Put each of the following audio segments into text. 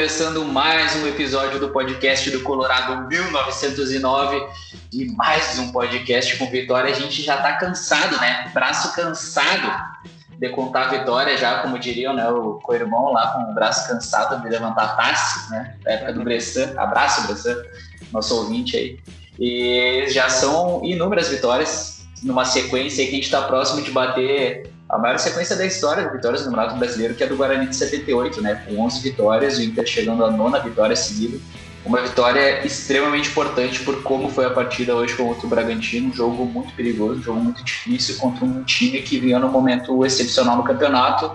Começando mais um episódio do podcast do Colorado 1909 e mais um podcast com vitória. A gente já tá cansado, né? Braço cansado de contar a vitória já, como diriam, né? O co-irmão lá com o braço cansado de levantar a taça, né? Época do Bressan. Abraço, Bressan, nosso ouvinte aí. E já são inúmeras vitórias numa sequência que a gente está próximo de bater a maior sequência da história de vitórias no Campeonato Brasileiro, que é do Guarani de 78, né? Com 11 vitórias, o Inter chegando à nona vitória seguida. Uma vitória extremamente importante por como foi a partida hoje contra o Bragantino, um jogo muito perigoso, um jogo muito difícil contra um time que vinha num momento excepcional no campeonato,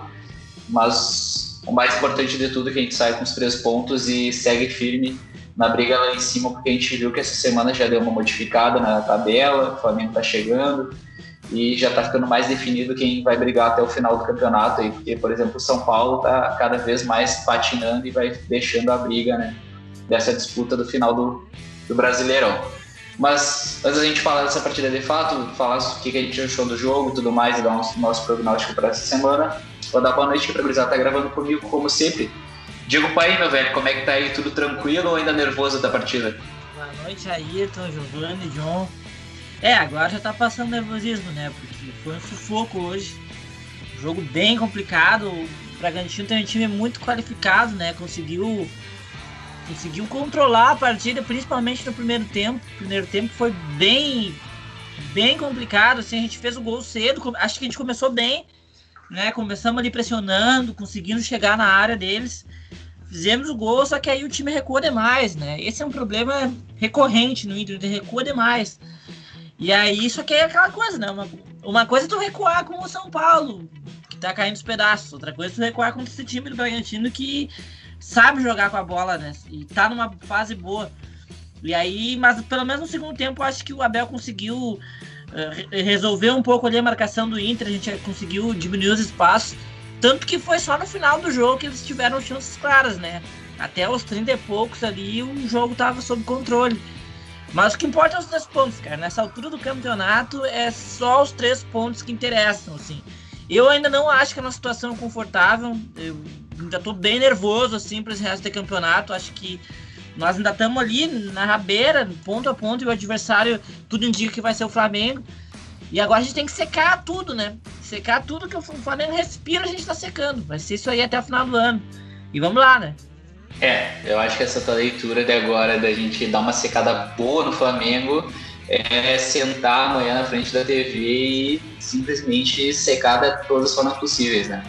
mas o mais importante de tudo é que a gente sai com os três pontos e segue firme na briga lá em cima, porque a gente viu que essa semana já deu uma modificada na tabela, o Flamengo está chegando, e já está ficando mais definido quem vai brigar até o final do campeonato aí, porque, por exemplo, o São Paulo está cada vez mais patinando e vai deixando a briga, né, dessa disputa do final do, do Brasileirão. Mas antes da gente falar dessa partida de fato, falar o que, a gente achou do jogo tudo mais e dar um nosso prognóstico para essa semana, vou dar boa noite para a Grisada, tá gravando comigo como sempre. Diego Pai, meu velho, como é que tá aí? Tudo tranquilo ou ainda nervoso da partida? Boa noite, Ayrton, Giovanni, John. É, agora já tá passando nervosismo, né? Porque foi um sufoco hoje. Jogo bem complicado. O Bragantino tem um time muito qualificado, né? Conseguiu conseguiu controlar a partida, principalmente no primeiro tempo. O primeiro tempo foi bem bem complicado, assim, a gente fez o gol cedo, acho que a gente começou bem, né? Começamos ali pressionando, conseguindo chegar na área deles. Fizemos o gol, só que aí o time recua demais, né? Esse é um problema recorrente no Inter, recua demais. E aí, isso aqui é aquela coisa, né? Uma, uma coisa é tu recuar com o São Paulo, que tá caindo os pedaços. Outra coisa é tu recuar contra esse time do Bragantino que sabe jogar com a bola, né? E tá numa fase boa. E aí, mas pelo menos no segundo tempo, acho que o Abel conseguiu uh, resolver um pouco ali a marcação do Inter, a gente conseguiu diminuir os espaços. Tanto que foi só no final do jogo que eles tiveram chances claras, né? Até os 30 e poucos ali, o jogo tava sob controle. Mas o que importa é os três pontos, cara. Nessa altura do campeonato é só os três pontos que interessam, assim. Eu ainda não acho que é uma situação confortável. Eu ainda tô bem nervoso, assim, para esse resto do campeonato. Acho que nós ainda estamos ali na rabeira, ponto a ponto, e o adversário, tudo indica que vai ser o Flamengo. E agora a gente tem que secar tudo, né? Secar tudo que o Flamengo respira, a gente tá secando. Vai ser isso aí até o final do ano. E vamos lá, né? É, eu acho que essa tua leitura de agora, da gente dar uma secada boa no Flamengo, é sentar amanhã na frente da TV e simplesmente secar de todas as formas possíveis, né?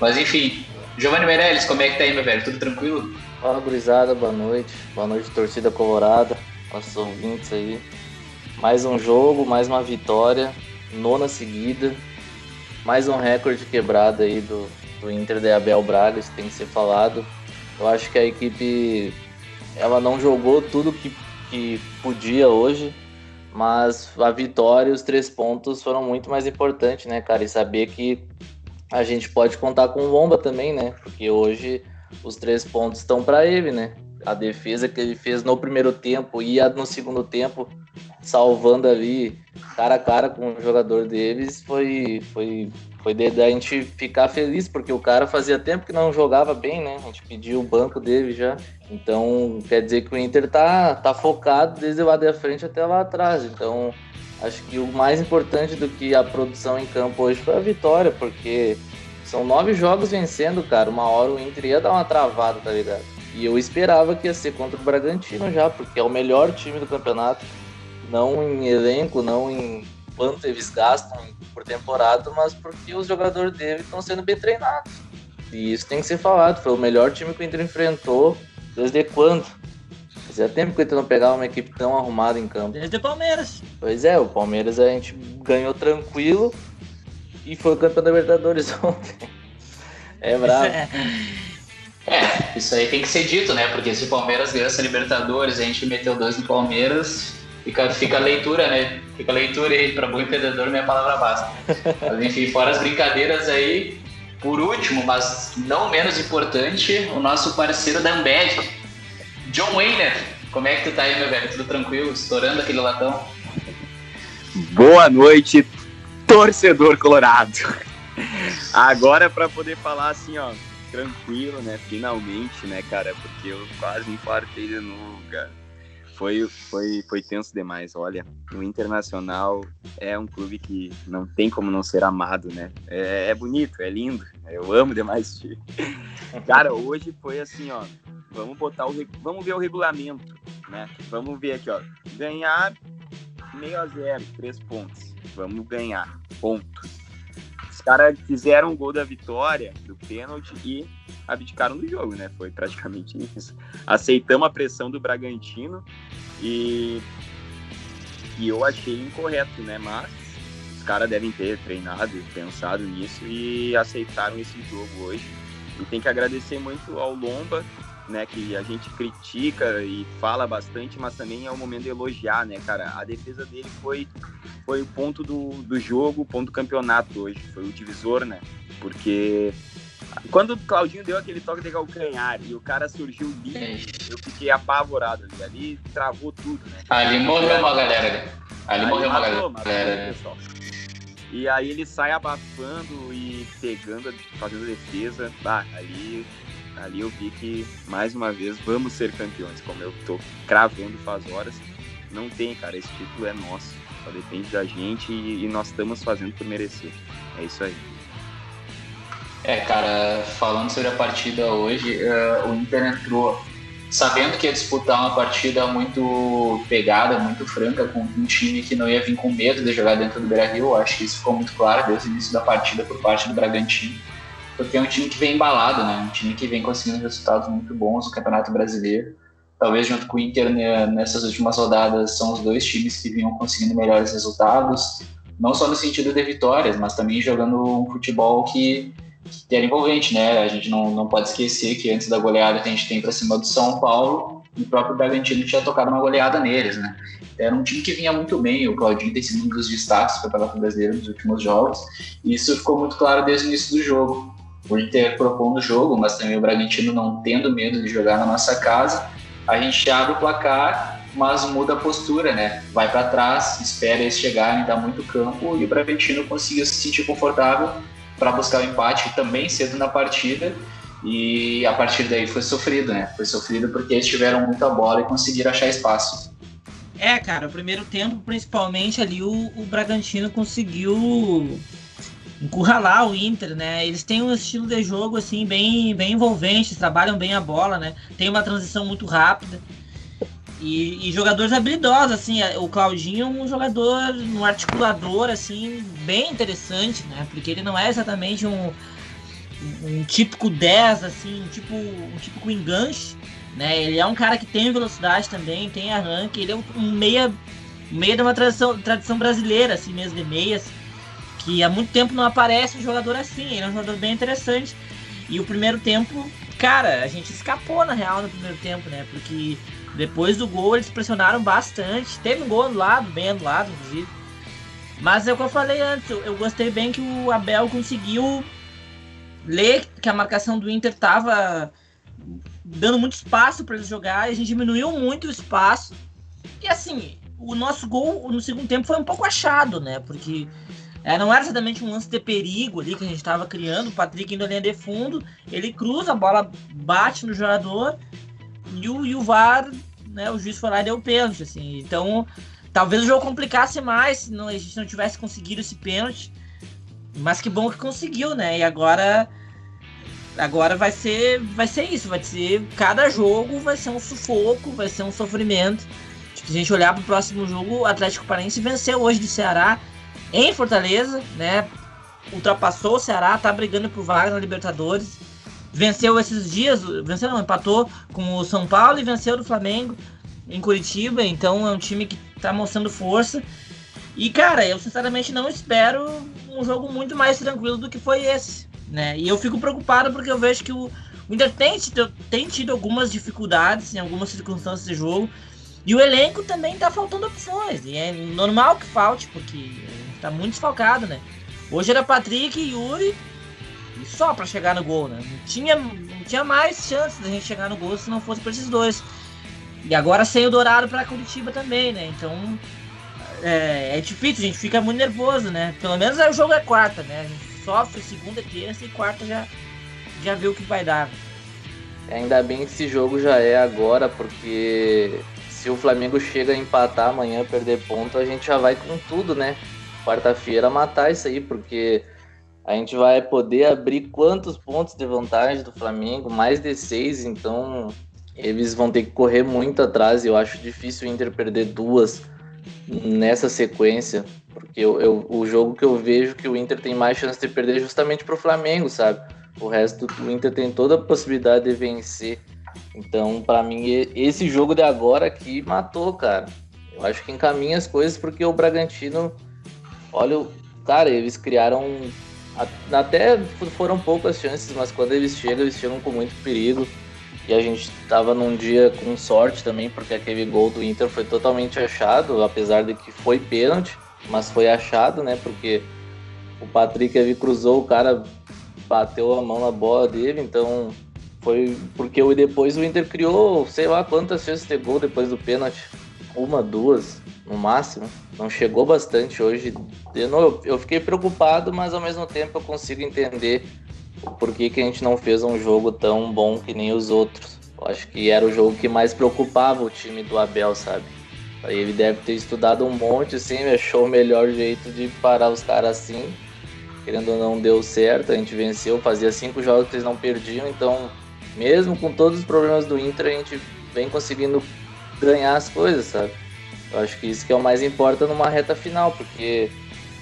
Mas enfim, Giovanni Meirelles, como é que tá aí, meu velho? Tudo tranquilo? Fala, gurizada, boa noite. Boa noite, torcida colorada, nossos ouvintes aí. Mais um jogo, mais uma vitória, nona seguida, mais um recorde quebrado aí do, do Inter de Abel Braga, isso tem que ser falado. Eu acho que a equipe ela não jogou tudo que, que podia hoje, mas a vitória e os três pontos foram muito mais importantes, né, cara? E saber que a gente pode contar com o Lomba também, né? Porque hoje os três pontos estão para ele, né? A defesa que ele fez no primeiro tempo e no segundo tempo, salvando ali cara a cara com o jogador deles, foi, foi foi de, a gente ficar feliz, porque o cara fazia tempo que não jogava bem, né? A gente pediu o banco dele já. Então, quer dizer que o Inter tá, tá focado desde lá da frente até lá atrás. Então, acho que o mais importante do que a produção em campo hoje foi a vitória, porque são nove jogos vencendo, cara. Uma hora o Inter ia dar uma travada, tá ligado? E eu esperava que ia ser contra o Bragantino já, porque é o melhor time do campeonato. Não em elenco, não em quanto eles gastam por temporada, mas porque os jogadores dele estão sendo bem treinados. E isso tem que ser falado. Foi o melhor time que o Inter enfrentou desde quando? Fazia tempo que o Inter não pegava uma equipe tão arrumada em campo. Desde o Palmeiras. Pois é, o Palmeiras a gente ganhou tranquilo e foi campeão da Libertadores ontem. É bravo. É. é, isso aí tem que ser dito, né? Porque se o Palmeiras ganhou essa Libertadores, a gente meteu dois no Palmeiras, Fica, fica a leitura, né? Fica a leitura aí, para bom entendedor, minha palavra basta. Mas enfim, fora as brincadeiras aí, por último, mas não menos importante, o nosso parceiro da Ambev, John Wayner. Como é que tu tá aí, meu velho? Tudo tranquilo? Estourando aquele latão? Boa noite, torcedor colorado. Agora para poder falar assim, ó, tranquilo, né? Finalmente, né, cara? Porque eu quase me infartei de novo, cara. Foi, foi, foi tenso demais. Olha, o Internacional é um clube que não tem como não ser amado, né? É, é bonito, é lindo. Eu amo demais Cara, hoje foi assim, ó. Vamos botar o. Vamos ver o regulamento, né? Vamos ver aqui, ó. Ganhar meio a zero, três pontos. Vamos ganhar. Ponto caras fizeram o gol da vitória, do pênalti, e abdicaram do jogo, né? Foi praticamente isso. Aceitamos a pressão do Bragantino e, e eu achei incorreto, né? Mas os caras devem ter treinado, pensado nisso e aceitaram esse jogo hoje. E tem que agradecer muito ao Lomba, né, que a gente critica e fala bastante, mas também é o momento de elogiar, né, cara? A defesa dele foi, foi o ponto do, do jogo, o ponto do campeonato hoje, foi o divisor, né? Porque quando o Claudinho deu aquele toque de calcanhar e o cara surgiu livre, eu fiquei apavorado ali, ali travou tudo, né? Ali morreu uma galera, ali, ali morreu uma galera. Matou, pessoal. E aí ele sai abafando e pegando, fazendo defesa. Ah, ali ali eu vi que, mais uma vez, vamos ser campeões, como eu tô cravando faz horas. Não tem, cara, esse título é nosso, só depende da gente e, e nós estamos fazendo por merecer. É isso aí. É, cara, falando sobre a partida hoje, uh, o Inter entrou sabendo que ia disputar uma partida muito pegada, muito franca, com um time que não ia vir com medo de jogar dentro do Beira-Rio. Acho que isso ficou muito claro desde o início da partida por parte do Bragantino porque é um time que vem embalado, né? Um time que vem conseguindo resultados muito bons no Campeonato Brasileiro. Talvez junto com o Inter né, nessas últimas rodadas são os dois times que vinham conseguindo melhores resultados, não só no sentido de vitórias, mas também jogando um futebol que, que era envolvente, né? A gente não, não pode esquecer que antes da goleada que a gente tem para cima do São Paulo, o próprio Bragantino tinha tocado uma goleada neles, né? Era um time que vinha muito bem, o Claudinho tem sido um dos destaques do Campeonato Brasileiro nos últimos jogos, e isso ficou muito claro desde o início do jogo o Inter propondo o jogo, mas também o Bragantino não tendo medo de jogar na nossa casa, a gente abre o placar, mas muda a postura, né? Vai para trás, espera eles chegarem, dá muito campo e o Bragantino conseguiu se sentir confortável para buscar o empate também cedo na partida e a partir daí foi sofrido, né? Foi sofrido porque eles tiveram muita bola e conseguiram achar espaço. É, cara, o primeiro tempo, principalmente ali, o, o Bragantino conseguiu encurralar o Inter, né? Eles têm um estilo de jogo assim bem, bem envolvente, trabalham bem a bola, né? Tem uma transição muito rápida. E, e, jogadores habilidosos, assim, o Claudinho é um jogador, um articulador, assim, bem interessante, né? Porque ele não é exatamente um, um típico 10, assim, um tipo, um típico enganche, né? Ele é um cara que tem velocidade também, tem arranque, ele é um, meia, meia de uma tradição, tradição brasileira, assim mesmo, de meias que há muito tempo não aparece um jogador assim. Ele é um jogador bem interessante. E o primeiro tempo, cara, a gente escapou na real no primeiro tempo, né? Porque depois do gol eles pressionaram bastante. Teve um gol lado bem anulado, inclusive. Mas é o que eu falei antes, eu gostei bem que o Abel conseguiu ler que a marcação do Inter tava dando muito espaço para eles jogar, a gente diminuiu muito o espaço. E assim, o nosso gol no segundo tempo foi um pouco achado, né? Porque é, não era exatamente um lance de perigo ali que a gente estava criando. O Patrick indo linha de fundo, ele cruza, a bola bate no jogador e o, e o VAR, né, o juiz foi lá e deu o pênalti. Assim. Então, talvez o jogo complicasse mais se não, a gente não tivesse conseguido esse pênalti. Mas que bom que conseguiu, né? E agora agora vai ser vai ser isso, vai ser cada jogo vai ser um sufoco, vai ser um sofrimento. Se a gente olhar para o próximo jogo, o Atlético Paranaense venceu hoje do Ceará em Fortaleza, né? Ultrapassou o Ceará, tá brigando por vaga na Libertadores. Venceu esses dias, venceu não, empatou com o São Paulo e venceu do Flamengo em Curitiba, então é um time que tá mostrando força. E cara, eu sinceramente não espero um jogo muito mais tranquilo do que foi esse, né? E eu fico preocupado porque eu vejo que o, Inter tem tido, tem tido algumas dificuldades em algumas circunstâncias de jogo. E o elenco também tá faltando opções. E é normal que falte, porque tá muito desfalcado, né? Hoje era Patrick e Yuri e só para chegar no gol, né? Não tinha, não tinha mais chance da gente chegar no gol se não fosse por esses dois. E agora sem o Dourado para Curitiba também, né? Então é, é, difícil, a gente fica muito nervoso, né? Pelo menos o jogo é quarta, né? A gente sofre segunda, terça e quarta já, já viu o que vai dar. Ainda bem que esse jogo já é agora, porque se o Flamengo chega a empatar amanhã, perder ponto, a gente já vai com tudo, né? Quarta-feira matar isso aí, porque a gente vai poder abrir quantos pontos de vantagem do Flamengo? Mais de seis, então eles vão ter que correr muito atrás. Eu acho difícil o Inter perder duas nessa sequência, porque eu, eu, o jogo que eu vejo que o Inter tem mais chance de perder é justamente para o Flamengo, sabe? O resto do Inter tem toda a possibilidade de vencer. Então, para mim, esse jogo de agora aqui matou, cara. Eu acho que encaminha as coisas porque o Bragantino, olha, cara, eles criaram até foram poucas chances, mas quando eles chegam, eles chegam com muito perigo. E a gente estava num dia com sorte também, porque aquele gol do Inter foi totalmente achado, apesar de que foi pênalti, mas foi achado, né? Porque o Patrick ali cruzou, o cara bateu a mão na bola dele, então foi porque depois o Inter criou, sei lá quantas chances de gol depois do pênalti. Uma, duas, no máximo. Não chegou bastante hoje. Eu, eu fiquei preocupado, mas ao mesmo tempo eu consigo entender por que, que a gente não fez um jogo tão bom que nem os outros. Eu acho que era o jogo que mais preocupava o time do Abel, sabe? Aí ele deve ter estudado um monte, assim, achou o melhor jeito de parar os caras assim. Querendo ou não, deu certo, a gente venceu, fazia cinco jogos que eles não perdiam, então, mesmo com todos os problemas do Inter, a gente vem conseguindo ganhar as coisas, sabe? Eu acho que isso que é o mais importante numa reta final, porque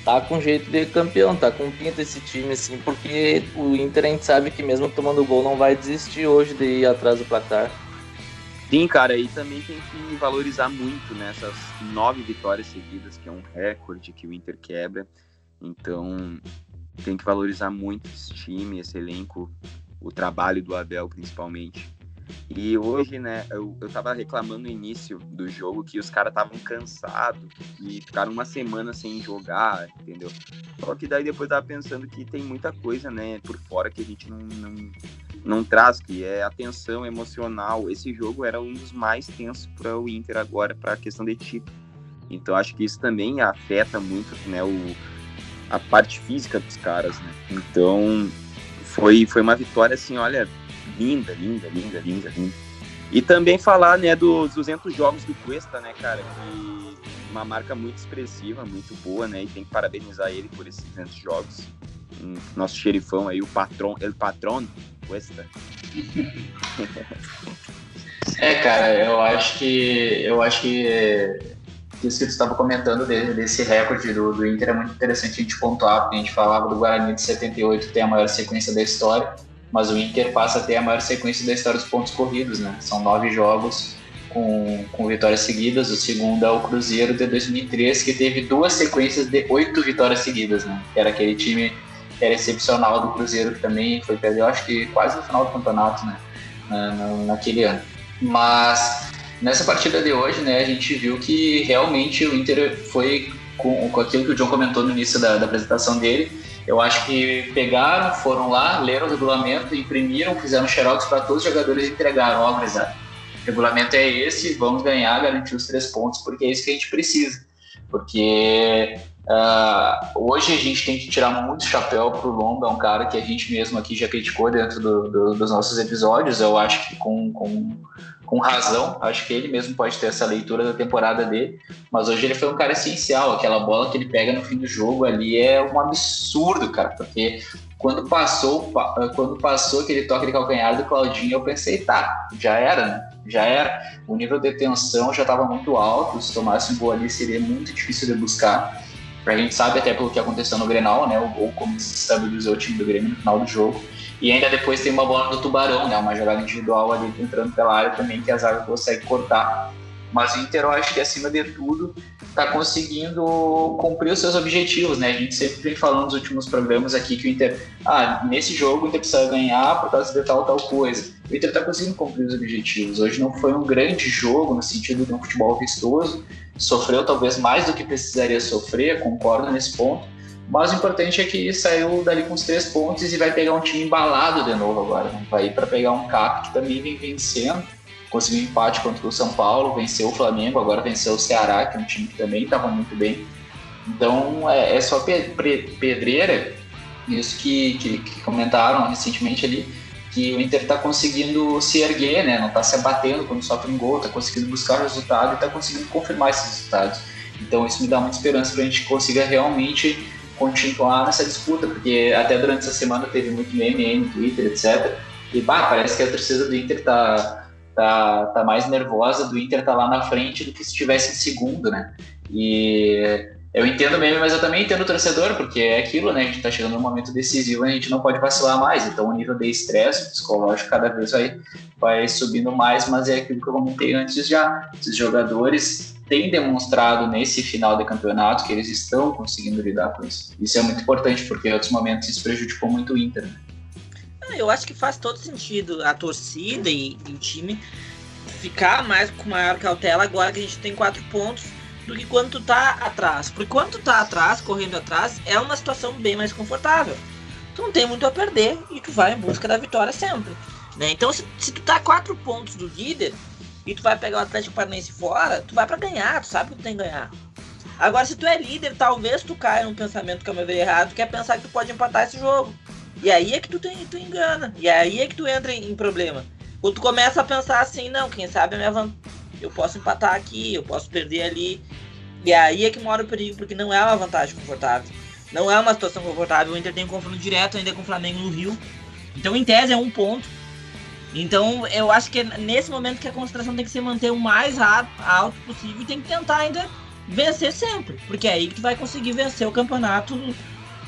tá com jeito de campeão, tá com pinta esse time, assim, porque o Inter a gente sabe que mesmo tomando gol não vai desistir hoje de ir atrás do placar. Sim, cara, e também tem que valorizar muito nessas né, nove vitórias seguidas, que é um recorde que o Inter quebra. Então, tem que valorizar muito esse time, esse elenco, o trabalho do Abel principalmente. E hoje, né, eu, eu tava reclamando no início do jogo que os caras estavam cansados e ficaram uma semana sem jogar, entendeu? Só que daí depois tava pensando que tem muita coisa, né, por fora que a gente não, não, não traz, que é a tensão emocional. Esse jogo era um dos mais tensos para o Inter agora, para a questão de título. Então acho que isso também afeta muito, né, o, a parte física dos caras, né? Então foi, foi uma vitória assim, olha, linda, linda, linda, linda, linda. E também falar, né, dos 200 jogos do Cuesta, né, cara, que uma marca muito expressiva, muito boa, né, e tem que parabenizar ele por esses 200 jogos. Um, nosso xerifão aí, o patrão, ele patrão, Cuesta. É, cara, eu acho que eu acho que isso que tu estava comentando desse, desse recorde do, do Inter é muito interessante a gente pontuar, porque a gente falava do Guarani de 78, que tem a maior sequência da história mas o Inter passa a ter a maior sequência da história dos pontos corridos, né? São nove jogos com, com vitórias seguidas. O segundo é o Cruzeiro de 2003, que teve duas sequências de oito vitórias seguidas, né? Era aquele time era excepcional do Cruzeiro, que também foi perder, acho que quase no final do campeonato, né? Na, naquele ano. Mas nessa partida de hoje, né, a gente viu que realmente o Inter foi com, com aquilo que o John comentou no início da, da apresentação dele, eu acho que pegaram, foram lá, leram o regulamento, imprimiram, fizeram xerox para todos os jogadores e entregaram. Ó, oh, o regulamento é esse, vamos ganhar, garantir os três pontos, porque é isso que a gente precisa. Porque uh, hoje a gente tem que tirar muito chapéu pro Lomba, é um cara que a gente mesmo aqui já criticou dentro do, do, dos nossos episódios, eu acho que com, com com razão, acho que ele mesmo pode ter essa leitura da temporada dele, mas hoje ele foi um cara essencial, aquela bola que ele pega no fim do jogo ali é um absurdo, cara, porque quando passou, quando passou aquele toque de calcanhar do Claudinho, eu pensei, tá, já era, né? Já era. O nível de tensão já estava muito alto, se tomasse um gol ali seria muito difícil de buscar. A gente sabe até pelo que aconteceu no Grenal, né? O gol como estabilizou o time do Grêmio no final do jogo. E ainda depois tem uma bola do Tubarão, né? Uma jogada individual ali entrando pela área também que a zaga consegue cortar. Mas o Inter, eu acho que acima de tudo, está conseguindo cumprir os seus objetivos, né? A gente sempre vem falando nos últimos programas aqui que o Inter, ah, nesse jogo o Inter precisa ganhar por causa de tal tal coisa. O Inter está conseguindo cumprir os objetivos. Hoje não foi um grande jogo no sentido de um futebol vistoso, sofreu talvez mais do que precisaria sofrer, concordo nesse ponto mas o importante é que saiu dali com os três pontos e vai pegar um time embalado de novo agora. Né? Vai ir para pegar um CAP que também vem vencendo. Conseguiu um empate contra o São Paulo, venceu o Flamengo, agora venceu o Ceará, que é um time que também estava muito bem. Então é, é só pedreira, isso que, que, que, comentaram recentemente ali, que o Inter está conseguindo se erguer, né? Não está se abatendo quando sofre um gol, está conseguindo buscar o resultado e está conseguindo confirmar esses resultados. Então isso me dá muita esperança para a gente consiga realmente continuar nessa disputa, porque até durante essa semana teve muito meme no Twitter, etc. E bah, parece que a torcida do Inter tá, tá, tá mais nervosa do Inter tá lá na frente do que se estivesse em segundo, né? E eu entendo mesmo, mas eu também entendo o torcedor, porque é aquilo, né? A gente tá chegando num momento decisivo e a gente não pode vacilar mais. Então o nível de estresse psicológico cada vez vai, vai subindo mais, mas é aquilo que eu comentei antes já. Esses jogadores têm demonstrado nesse final de campeonato que eles estão conseguindo lidar com isso. Isso é muito importante, porque em outros momentos isso prejudicou muito o Inter. Né? Eu acho que faz todo sentido a torcida e, e o time ficar mais com maior cautela agora que a gente tem quatro pontos do que quando tu tá atrás. Porque quando tu tá atrás, correndo atrás, é uma situação bem mais confortável. Tu não tem muito a perder e tu vai em busca da vitória sempre. Né? Então, se, se tu tá a quatro pontos do líder e tu vai pegar o Atlético Paranaense fora, tu vai para ganhar, tu sabe que tu tem que ganhar. Agora, se tu é líder, talvez tu caia num pensamento que é meu errado, que é pensar que tu pode empatar esse jogo. E aí é que tu, tem, tu engana. E aí é que tu entra em, em problema. Quando tu começa a pensar assim, não, quem sabe a minha vantagem eu posso empatar aqui, eu posso perder ali. E aí é que mora o perigo, porque não é uma vantagem confortável. Não é uma situação confortável. O Inter tem um confronto direto ainda com o Flamengo no Rio. Então, em tese, é um ponto. Então, eu acho que é nesse momento que a concentração tem que se manter o mais alto possível e tem que tentar ainda vencer sempre. Porque é aí que tu vai conseguir vencer o campeonato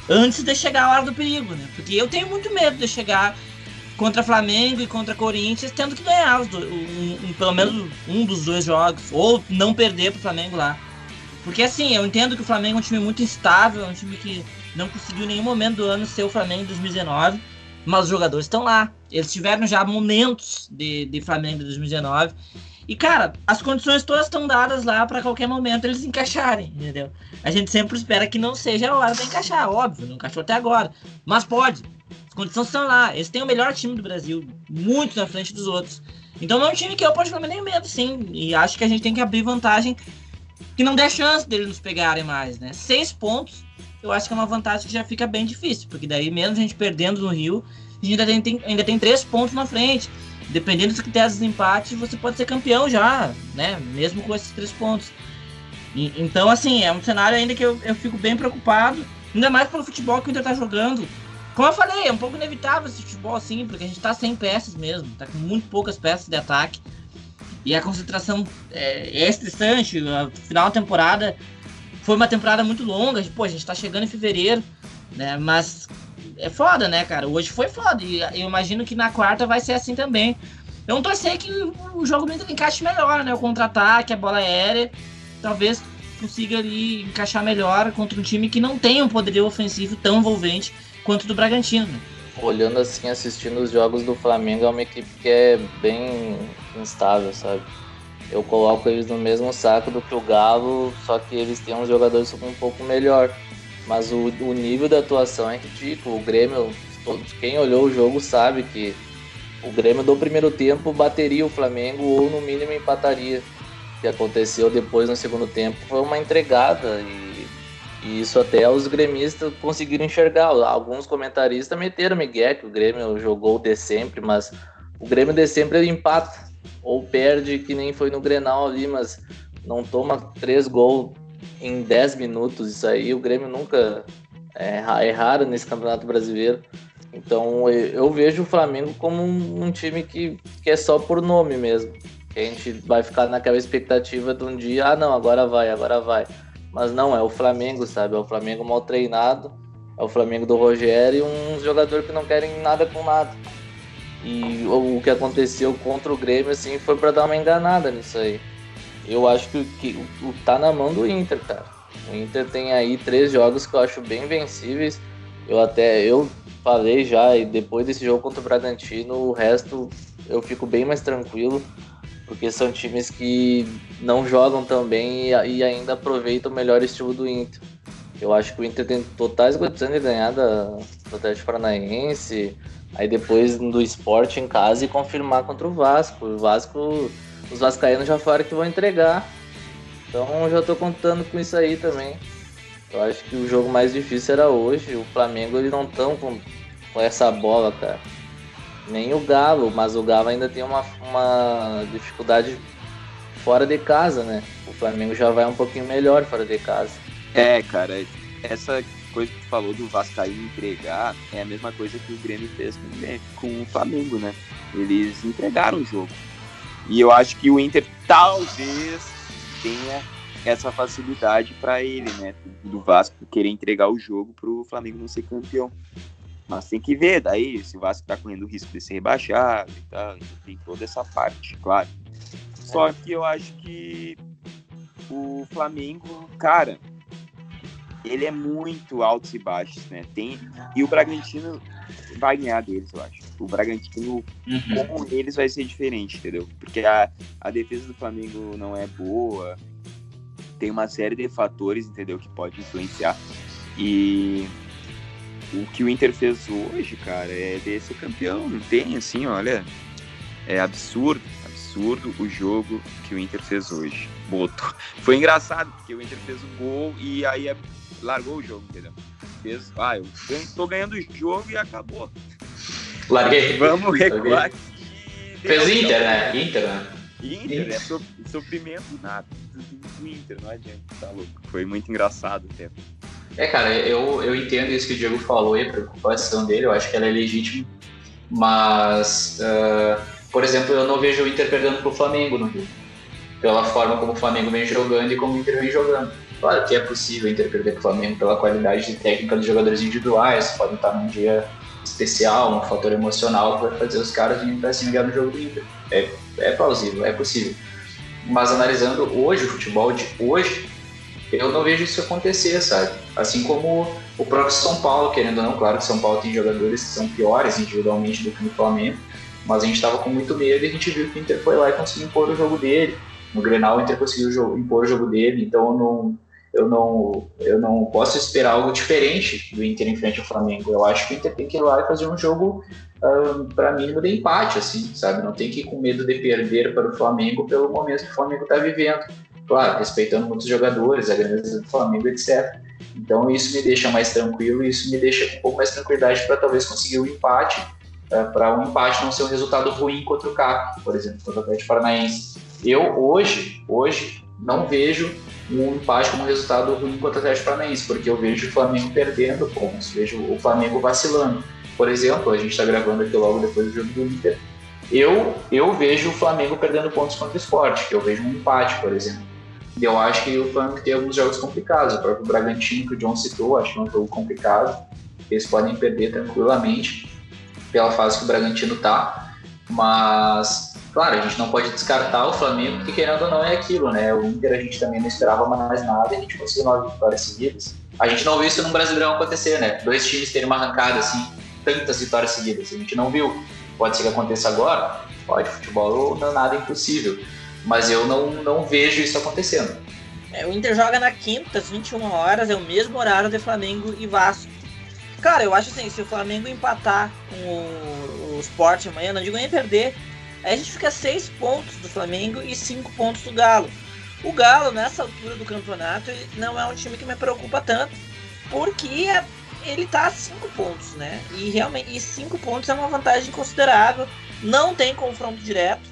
antes de chegar a hora do perigo, né? Porque eu tenho muito medo de chegar contra Flamengo e contra Corinthians, tendo que ganhar os dois, um, um, pelo menos um dos dois jogos, ou não perder pro Flamengo lá. Porque assim, eu entendo que o Flamengo é um time muito instável, é um time que não conseguiu em nenhum momento do ano ser o Flamengo de 2019, mas os jogadores estão lá. Eles tiveram já momentos de, de Flamengo de 2019. E, cara, as condições todas estão dadas lá para qualquer momento eles encaixarem, entendeu? A gente sempre espera que não seja a hora de encaixar, óbvio, não encaixou até agora. Mas pode. As condições estão lá. Eles têm o melhor time do Brasil, muito na frente dos outros. Então não é um time que eu particularmente nem medo, sim. E acho que a gente tem que abrir vantagem que não dê chance deles nos pegarem mais, né? Seis pontos, eu acho que é uma vantagem que já fica bem difícil, porque daí mesmo a gente perdendo no Rio, a gente ainda tem, tem ainda tem três pontos na frente. Dependendo dos critérios de empate, você pode ser campeão já, né? Mesmo com esses três pontos. E, então, assim, é um cenário ainda que eu, eu fico bem preocupado, ainda mais pelo futebol que o Inter tá jogando. Como eu falei, é um pouco inevitável esse futebol assim, porque a gente tá sem peças mesmo, tá com muito poucas peças de ataque. E a concentração é, é estressante. A final da temporada foi uma temporada muito longa. Pô, a gente tá chegando em fevereiro, né? Mas é foda, né, cara? Hoje foi foda. E eu imagino que na quarta vai ser assim também. Eu não torcer que o jogo do encaixe melhor, né? O contra-ataque, a bola aérea. Talvez consiga ali encaixar melhor contra um time que não tem um poderio ofensivo tão envolvente quanto do Bragantino. Olhando assim, assistindo os jogos do Flamengo, é uma equipe que é bem instável, sabe? Eu coloco eles no mesmo saco do que o Galo, só que eles têm uns jogadores um pouco melhor. Mas o, o nível da atuação é ridículo. O Grêmio, todos, quem olhou o jogo sabe que o Grêmio do primeiro tempo bateria o Flamengo ou no mínimo empataria. O que aconteceu depois no segundo tempo foi uma entregada e e isso até os gremistas conseguiram enxergar. Alguns comentaristas meteram Miguel que o Grêmio jogou de sempre, mas o Grêmio de sempre empata ou perde, que nem foi no Grenal ali, mas não toma três gols em 10 minutos. Isso aí o Grêmio nunca é, é raro nesse Campeonato Brasileiro. Então eu, vejo o Flamengo como um, um, time que, que é só por nome mesmo. A gente vai ficar naquela expectativa de um dia, ah não, agora vai, agora vai. Mas não, é o Flamengo, sabe? É o Flamengo mal treinado, é o Flamengo do Rogério e uns jogadores que não querem nada com nada. E o que aconteceu contra o Grêmio, assim, foi para dar uma enganada nisso aí. Eu acho que, que o, tá na mão do Inter, cara. O Inter tem aí três jogos que eu acho bem vencíveis. Eu até eu falei já, e depois desse jogo contra o Bragantino, o resto eu fico bem mais tranquilo porque são times que não jogam tão bem e, ainda aproveitam o melhor estilo do Inter. Eu acho que o Inter tem totais condições de ganhar da, do Atlético Paranaense, aí depois do esporte em casa e confirmar contra o Vasco. O Vasco, os vascaínos já falaram que vão entregar. Então já tô contando com isso aí também. Eu acho que o jogo mais difícil era hoje. O Flamengo eles não estão com, com essa bola, cara. Nem o Galo, mas o Galo ainda tem uma, uma dificuldade fora de casa, né? O Flamengo já vai um pouquinho melhor fora de casa. É, cara, essa coisa que tu falou do Vascaíno entregar é a mesma coisa que o Grêmio fez com, o Flamengo, né? Eles entregaram o jogo. E eu acho que o Inter talvez tenha essa facilidade para ele, né? Do Vasco querer entregar o jogo para o Flamengo não ser campeão. Mas tem que ver daí se o Vasco está correndo o risco de ser rebaixado e tal. Tem toda essa parte, claro. Só que eu acho que o Flamengo, cara, ele é muito altos e baixos, né? Tem e o Bragantino vai ganhar deles, eu acho. O Bragantino uhum. com eles vai ser diferente, entendeu? Porque a, a defesa do Flamengo não é boa, tem uma série de fatores, entendeu, que pode influenciar. E o que o Inter fez hoje, cara, é de ser campeão. Não tem, assim, olha, é absurdo, absurdo o jogo que o Inter fez hoje. Botou. Foi engraçado, porque o Inter fez o gol e aí largou o jogo, entendeu? Fez, ah, eu tô ganhando o jogo e acabou. Larguei. Vamos recuar aqui. Fez Inter, né? Inter, né? Inter, é so, sofrimento nada do Inter, não adianta, tá louco. Foi muito engraçado o tempo. É, cara, eu, eu entendo isso que o Diego falou e a preocupação dele, eu acho que ela é legítima, mas, uh, por exemplo, eu não vejo o Inter perdendo pro Flamengo no Rio, pela forma como o Flamengo vem jogando e como o Inter vem jogando. Claro que é possível o Inter perder pro Flamengo pela qualidade de técnica dos jogadores individuais, podem estar num dia especial, um fator emocional que vai fazer os caras virem pra cima no jogo do Inter. É, é plausível, é possível. Mas analisando hoje, o futebol de hoje, eu não vejo isso acontecer, sabe? Assim como o próprio São Paulo, querendo ou não, claro que São Paulo tem jogadores que são piores individualmente do que o Flamengo, mas a gente estava com muito medo e a gente viu que o Inter foi lá e conseguiu impor o jogo dele. No Grenal, o Inter conseguiu impor o jogo dele, então eu não, eu não, eu não posso esperar algo diferente do Inter em frente ao Flamengo. Eu acho que o Inter tem que ir lá e fazer um jogo, uh, para mínimo, de empate, assim, sabe? Não tem que ir com medo de perder para o Flamengo pelo momento que o Flamengo está vivendo. Claro, respeitando muitos jogadores, a grandeza do Flamengo, etc. Então isso me deixa mais tranquilo e isso me deixa com um pouco mais tranquilidade para talvez conseguir o um empate, uh, para um empate não ser um resultado ruim contra o CAP, por exemplo, contra o Atlético Paranaense. Eu hoje, hoje, não vejo um empate como resultado ruim contra o Atlético Paranaense, porque eu vejo o Flamengo perdendo pontos, vejo o Flamengo vacilando. Por exemplo, a gente está gravando aqui logo depois do jogo do Inter. Eu, eu vejo o Flamengo perdendo pontos contra o esporte, que eu vejo um empate, por exemplo. E eu acho que o Flamengo tem alguns jogos complicados. O próprio Bragantino, que o John citou, acho que é um jogo complicado. Eles podem perder tranquilamente pela fase que o Bragantino tá. Mas Claro, a gente não pode descartar o Flamengo, porque querendo ou não é aquilo, né? O Inter a gente também não esperava mais nada, a gente conseguiu nove vitórias seguidas. A gente não viu isso num Brasileirão acontecer, né? Dois times terem uma arrancada assim, tantas vitórias seguidas. A gente não viu. Pode ser que aconteça agora? Pode, futebol não é nada impossível. Mas eu não, não vejo isso acontecendo. É, o Inter joga na quinta, às 21 horas, é o mesmo horário de Flamengo e Vasco. Cara, eu acho assim, se o Flamengo empatar com o, o Sport amanhã, não digo nem perder, Aí a gente fica seis pontos do Flamengo e cinco pontos do Galo. O Galo, nessa altura do campeonato, não é um time que me preocupa tanto, porque ele tá a cinco pontos, né? E realmente, e cinco pontos é uma vantagem considerável. Não tem confronto direto,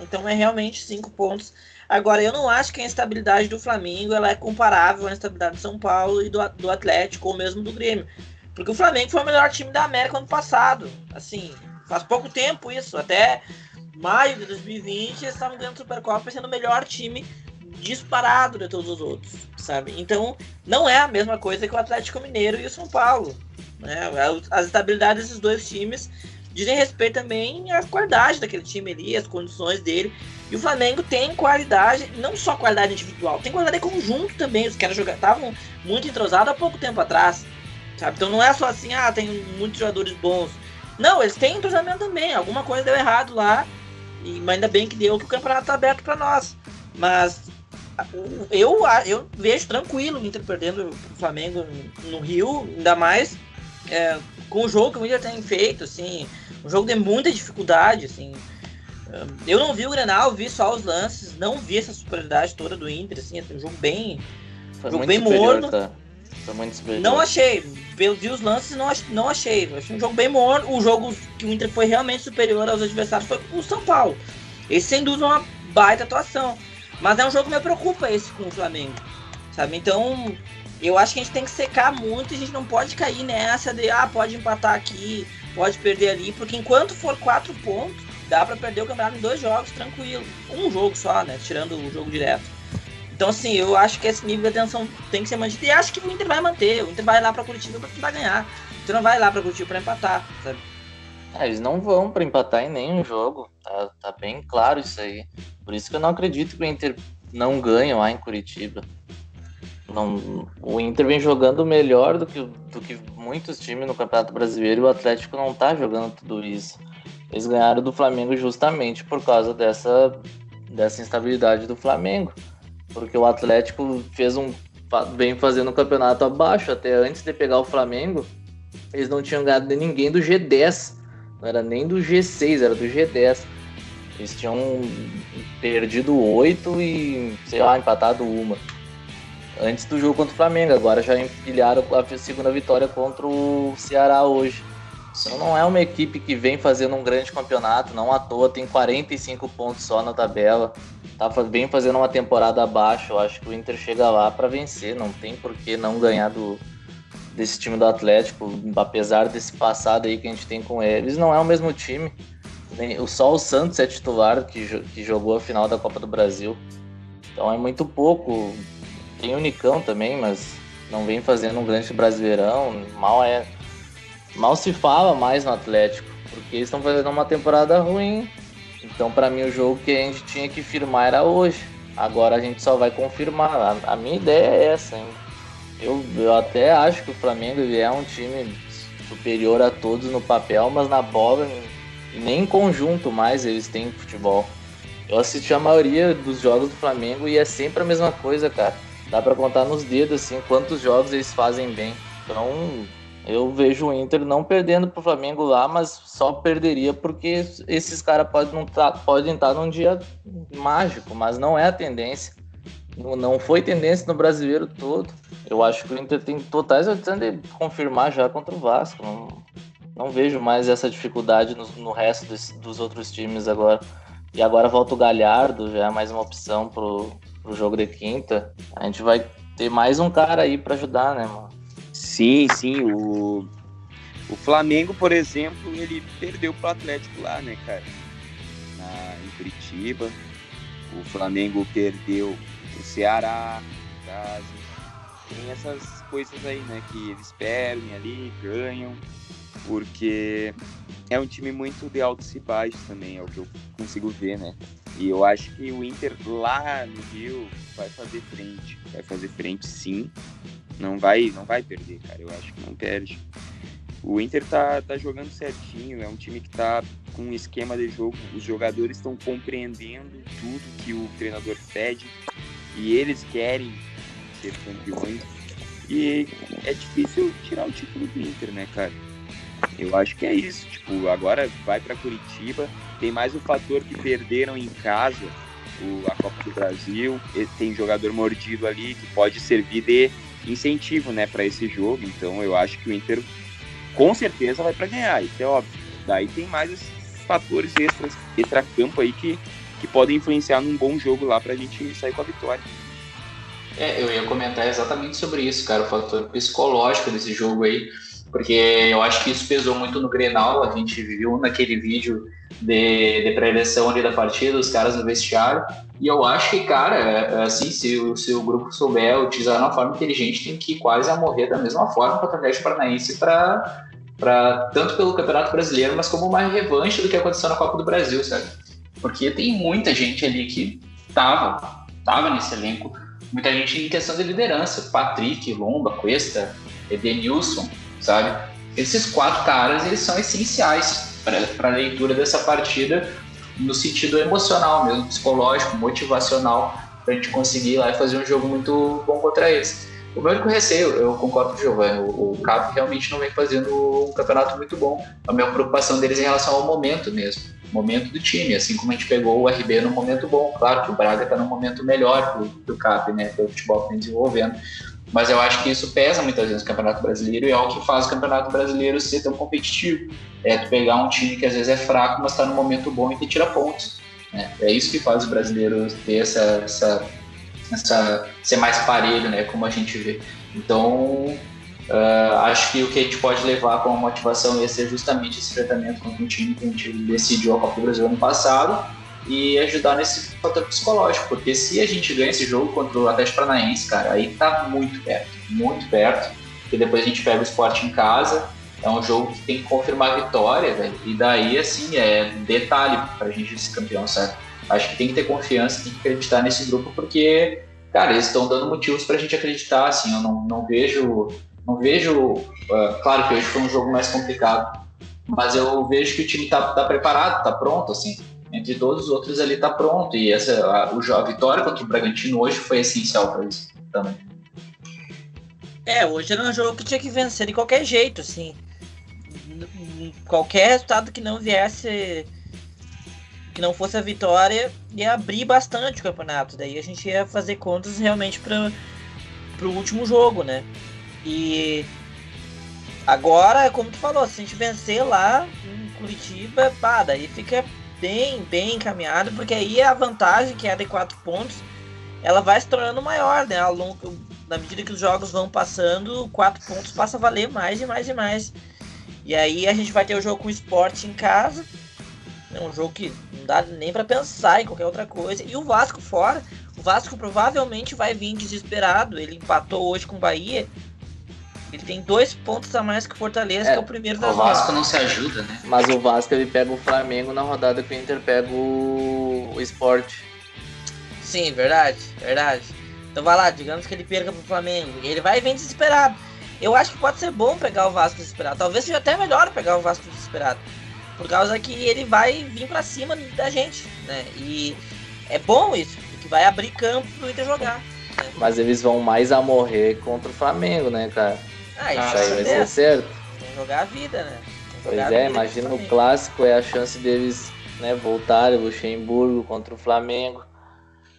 então é realmente cinco pontos. Agora, eu não acho que a instabilidade do Flamengo ela é comparável à instabilidade do São Paulo e do, do Atlético, ou mesmo do Grêmio. Porque o Flamengo foi o melhor time da América ano passado. Assim, faz pouco tempo isso. Até maio de 2020, eles estavam ganhando Supercopa sendo o melhor time disparado de todos os outros, sabe? Então, não é a mesma coisa que o Atlético Mineiro e o São Paulo. Né? As estabilidades desses dois times dizem respeito também à qualidade daquele time ali, as condições dele. E o Flamengo tem qualidade, não só qualidade individual, tem qualidade conjunto também. Os caras estavam muito entrosados há pouco tempo atrás. Sabe? Então não é só assim, ah, tem muitos jogadores bons. Não, eles têm entrosamento também. Alguma coisa deu errado lá e, mas ainda bem que deu que o campeonato tá aberto para nós. Mas eu, eu vejo tranquilo o Inter perdendo o Flamengo no Rio, ainda mais é, com o jogo que o Inter tem feito, assim, um jogo de muita dificuldade, assim. Eu não vi o Grenal, vi só os lances, não vi essa superioridade toda do Inter, assim, é um jogo bem, Foi jogo bem morno. Tá? Não achei. Eu vi os lances não, não achei. Achei um jogo bem morno. O jogo que o Inter foi realmente superior aos adversários foi o São Paulo. Esse sem dúvida é uma baita atuação. Mas é um jogo que me preocupa esse com o Flamengo. Sabe? Então, eu acho que a gente tem que secar muito e a gente não pode cair nessa de ah, pode empatar aqui, pode perder ali, porque enquanto for quatro pontos, dá para perder o campeonato em dois jogos tranquilo. Um jogo só, né? Tirando o jogo direto. Então, assim, eu acho que esse nível de atenção tem que ser mantido. E acho que o Inter vai manter. O Inter vai lá pra Curitiba pra tentar ganhar. O Inter não vai lá pra Curitiba pra empatar, sabe? É, eles não vão para empatar em nenhum jogo. Tá, tá bem claro isso aí. Por isso que eu não acredito que o Inter não ganhe lá em Curitiba. Não, o Inter vem jogando melhor do que, do que muitos times no Campeonato Brasileiro e o Atlético não tá jogando tudo isso. Eles ganharam do Flamengo justamente por causa dessa, dessa instabilidade do Flamengo. Porque o Atlético fez um. vem fazendo um campeonato abaixo. Até antes de pegar o Flamengo, eles não tinham ganhado de ninguém do G10. Não era nem do G6, era do G10. Eles tinham perdido oito e, sei lá, empatado uma. Antes do jogo contra o Flamengo. Agora já empilharam a segunda vitória contra o Ceará hoje. Então não é uma equipe que vem fazendo um grande campeonato, não à toa, tem 45 pontos só na tabela. Tá bem fazendo uma temporada abaixo. Eu acho que o Inter chega lá para vencer, não tem por que não ganhar do, desse time do Atlético, apesar desse passado aí que a gente tem com eles, não é o mesmo time. Só o Santos é titular que, que jogou a final da Copa do Brasil. Então é muito pouco. Tem o Nicão também, mas não vem fazendo um grande brasileirão. Mal é mal se fala mais no Atlético, porque eles estão fazendo uma temporada ruim. Então, para mim, o jogo que a gente tinha que firmar era hoje. Agora a gente só vai confirmar. A, minha ideia é essa, hein? Eu, eu até acho que o Flamengo é um time superior a todos no papel, mas na bola, nem em conjunto mais eles têm futebol. Eu assisti a maioria dos jogos do Flamengo e é sempre a mesma coisa, cara. Dá para contar nos dedos, assim, quantos jogos eles fazem bem. Então, eu vejo o Inter não perdendo pro Flamengo lá, mas só perderia porque esses caras podem não tá, podem estar num dia mágico, mas não é a tendência. Não foi tendência no brasileiro todo. Eu acho que o Inter tem totais opções de confirmar já contra o Vasco. Não, não vejo mais essa dificuldade no, no resto dos, dos, outros times agora. E agora volta o Galhardo, já é mais uma opção pro, pro jogo de quinta. A gente vai ter mais um cara aí para ajudar, né, mano? Sim, sim. O, o Flamengo, por exemplo, ele perdeu pro Atlético lá, né, cara? Na, em Curitiba. O Flamengo perdeu o Ceará, casa. Tem essas coisas aí, né? Que eles perdem ali, ganham. Porque é um time muito de altos e baixos também, é o que eu consigo ver, né? E eu acho que o Inter lá no Rio vai fazer frente. Vai fazer frente sim. Não vai, não vai perder, cara. Eu acho que não perde. O Inter tá, tá jogando certinho, é um time que tá com um esquema de jogo. Os jogadores estão compreendendo tudo que o treinador pede e eles querem ser campeões. E é difícil tirar o título do Inter, né, cara? Eu acho que é isso. Tipo, agora vai para Curitiba. Tem mais o fator que perderam em casa o, a Copa do Brasil. Tem jogador mordido ali que pode servir de incentivo, né, para esse jogo. Então eu acho que o Inter com certeza vai para ganhar, isso é óbvio. Daí tem mais esses fatores extras, extra-campo aí que, que podem influenciar num bom jogo lá pra gente sair com a vitória. É, eu ia comentar exatamente sobre isso, cara, o fator psicológico desse jogo aí, porque eu acho que isso pesou muito no Grenal, a gente viu naquele vídeo de, de pré-eleição ali da partida, os caras no vestiário, e eu acho que, cara, é, é assim, se, o, se o grupo souber utilizar de uma forma inteligente, tem que ir quase a morrer da mesma forma contra o Atlético Paranaense para para tanto pelo Campeonato Brasileiro, mas como uma revanche do que aconteceu na Copa do Brasil, sabe? Porque tem muita gente ali que tava, tava nesse elenco, muita gente em questão de liderança, Patrick, Lomba, Cuesta, Edenilson, sabe? Esses quatro caras, eles são essenciais para a leitura dessa partida no sentido emocional mesmo, psicológico, motivacional, para a gente conseguir ir lá e fazer um jogo muito bom contra eles. O meu único receio, eu concordo com o Giovanni, o, o Cap realmente não vem fazendo um campeonato muito bom. A minha preocupação deles é em relação ao momento mesmo, momento do time, assim como a gente pegou o RB no momento bom. Claro que o Braga está num momento melhor do, do Cap, né, pelo futebol que vem desenvolvendo. Mas eu acho que isso pesa muitas vezes no Campeonato Brasileiro e é o que faz o Campeonato Brasileiro ser tão competitivo. É tu pegar um time que às vezes é fraco, mas está no momento bom e que tira pontos. Né? É isso que faz o brasileiro ter essa, essa, essa ser mais parelho, né? Como a gente vê. Então Uh, acho que o que a gente pode levar como motivação ia ser justamente esse tratamento contra um time que a gente decidiu a Copa do Brasil ano passado e ajudar nesse fator psicológico, porque se a gente ganha esse jogo contra o Atlético Paranaense, cara, aí tá muito perto, muito perto, e depois a gente pega o esporte em casa, é um jogo que tem que confirmar a vitória, velho, e daí, assim, é detalhe pra gente ser campeão, certo? Acho que tem que ter confiança, tem que acreditar nesse grupo, porque, cara, eles estão dando motivos pra gente acreditar, assim, eu não, não vejo não vejo. Uh, claro que hoje foi um jogo mais complicado, mas eu vejo que o time está tá preparado, está pronto, assim. Entre todos os outros ali está pronto. E essa, a, a vitória contra o Bragantino hoje foi essencial para isso também. É, hoje era um jogo que tinha que vencer de qualquer jeito, assim. Qualquer resultado que não viesse, que não fosse a vitória, ia abrir bastante o campeonato. Daí a gente ia fazer contas realmente para o último jogo, né? E agora, como tu falou, se a gente vencer lá em Curitiba, pá, daí fica bem, bem encaminhado, porque aí a vantagem, que é de 4 pontos, ela vai se tornando maior, né? Ao longo, na medida que os jogos vão passando, 4 pontos passa a valer mais e mais e mais. E aí a gente vai ter o jogo com o esporte em casa. É um jogo que não dá nem para pensar em qualquer outra coisa. E o Vasco fora. O Vasco provavelmente vai vir desesperado. Ele empatou hoje com o Bahia. Ele tem dois pontos a mais que o Fortaleza, é, que é o primeiro da O Vasco não se ajuda, né? Mas o Vasco ele pega o Flamengo na rodada que o Inter pega o, o Sport. Sim, verdade, verdade. Então vai lá, digamos que ele perca pro Flamengo. E ele vai vir desesperado. Eu acho que pode ser bom pegar o Vasco desesperado. Talvez seja até melhor pegar o Vasco desesperado. Por causa que ele vai vir para cima da gente, né? E é bom isso, porque vai abrir campo pro Inter jogar. Né? Mas eles vão mais a morrer contra o Flamengo, né, cara? Ah, isso aí vai ser certo. Tem que jogar a vida, né? Pois é, imagina o clássico é a chance deles né, voltarem, o Luxemburgo contra o Flamengo.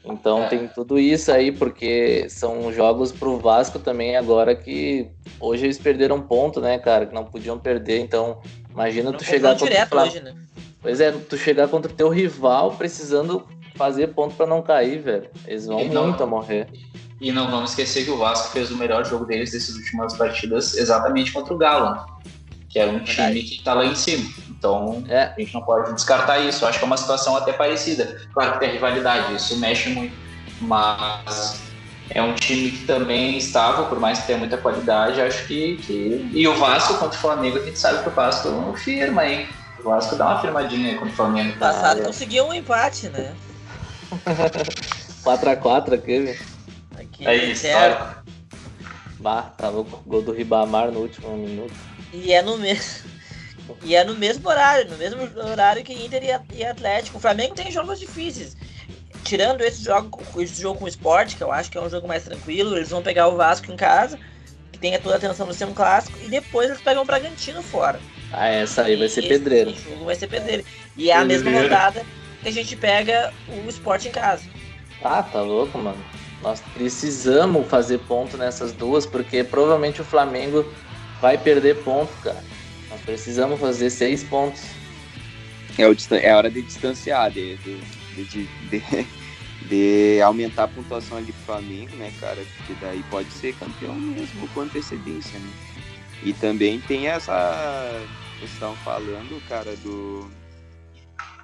Então é. tem tudo isso aí, porque são jogos pro Vasco também agora que hoje eles perderam ponto, né, cara? Que não podiam perder. Então, imagina não tu chegar contra o Flamengo. Hoje, né? Pois é, tu chegar contra o teu rival precisando fazer ponto para não cair, velho. Eles vão não, muito a morrer. E não vamos esquecer que o Vasco fez o melhor jogo deles dessas últimas partidas exatamente contra o Galo, que era um time que está lá em cima. Então é. a gente não pode descartar isso. Acho que é uma situação até parecida. Claro que tem rivalidade, isso mexe muito, mas é um time que também estava, por mais que tenha muita qualidade, acho que, que... E o Vasco contra o Flamengo, a gente sabe que o Vasco não firma, hein? O Vasco dá uma firmadinha aí contra o Flamengo. Passado conseguiu um empate, né? 4x4 aquele. Aqui, é histórico. Bah, tava o gol do Ribamar no último minuto. E é no mesmo. E é no mesmo horário, no mesmo horário que Inter e Atlético. O Flamengo tem jogos difíceis. Tirando esse jogo, esse jogo com o esporte, que eu acho que é um jogo mais tranquilo, eles vão pegar o Vasco em casa, que tem toda a atenção de ser um clássico, e depois eles pegam o Bragantino fora. Ah, essa aí vai ser pedreiro. Esse jogo vai ser pedreiro. E é a mesma rodada que a gente pega o esporte em casa. Ah, tá louco, mano. Nós precisamos fazer ponto nessas duas, porque provavelmente o Flamengo vai perder ponto, cara. Nós precisamos fazer seis pontos. É, o, é a hora de distanciar, de, de, de, de, de aumentar a pontuação ali pro Flamengo, né, cara? Porque daí pode ser campeão mesmo com antecedência, né? E também tem essa. Vocês estão falando, cara, do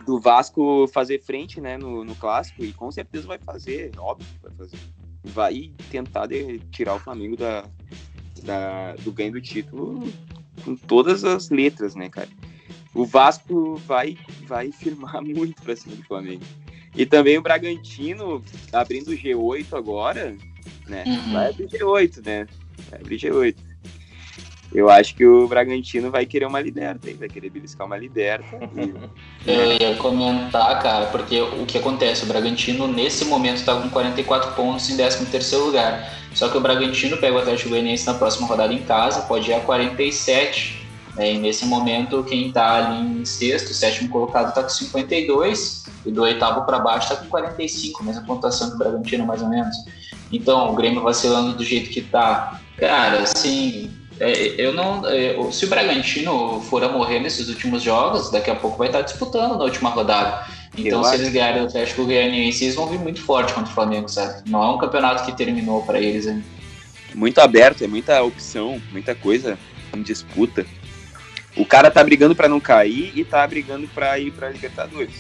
do Vasco fazer frente né, no, no clássico, e com certeza vai fazer, óbvio que vai fazer. Vai tentar de, tirar o Flamengo da, da, do ganho do título com todas as letras, né, cara? O Vasco vai, vai firmar muito pra cima do Flamengo. E também o Bragantino abrindo o G8 agora, né? Uhum. Vai abrir G8, né? Vai abrir G8. Eu acho que o Bragantino vai querer uma liberta, vai querer beliscar uma liberta. Eu ia comentar, cara, porque o que acontece? O Bragantino, nesse momento, está com 44 pontos em 13 lugar. Só que o Bragantino pega o Atlético Goianiense na próxima rodada em casa, pode ir a 47 É, e nesse momento, quem está ali em sexto, sétimo colocado está com 52, e do oitavo para baixo está com 45, mesma pontuação do Bragantino, mais ou menos. Então, o Grêmio vacilando do jeito que está, cara, assim, eu não. É, se o Bragantino for a morrer nesses últimos jogos, daqui a pouco vai estar disputando na última rodada. Então, eu se acho. eles ganharem o Atlético Goianiense, eles vão vir muito forte contra o Flamengo, sabe? Não é um campeonato que terminou para eles ainda. Muito aberto, é muita opção, muita coisa em disputa. O cara tá brigando para não cair e tá brigando para ir para Libertadores.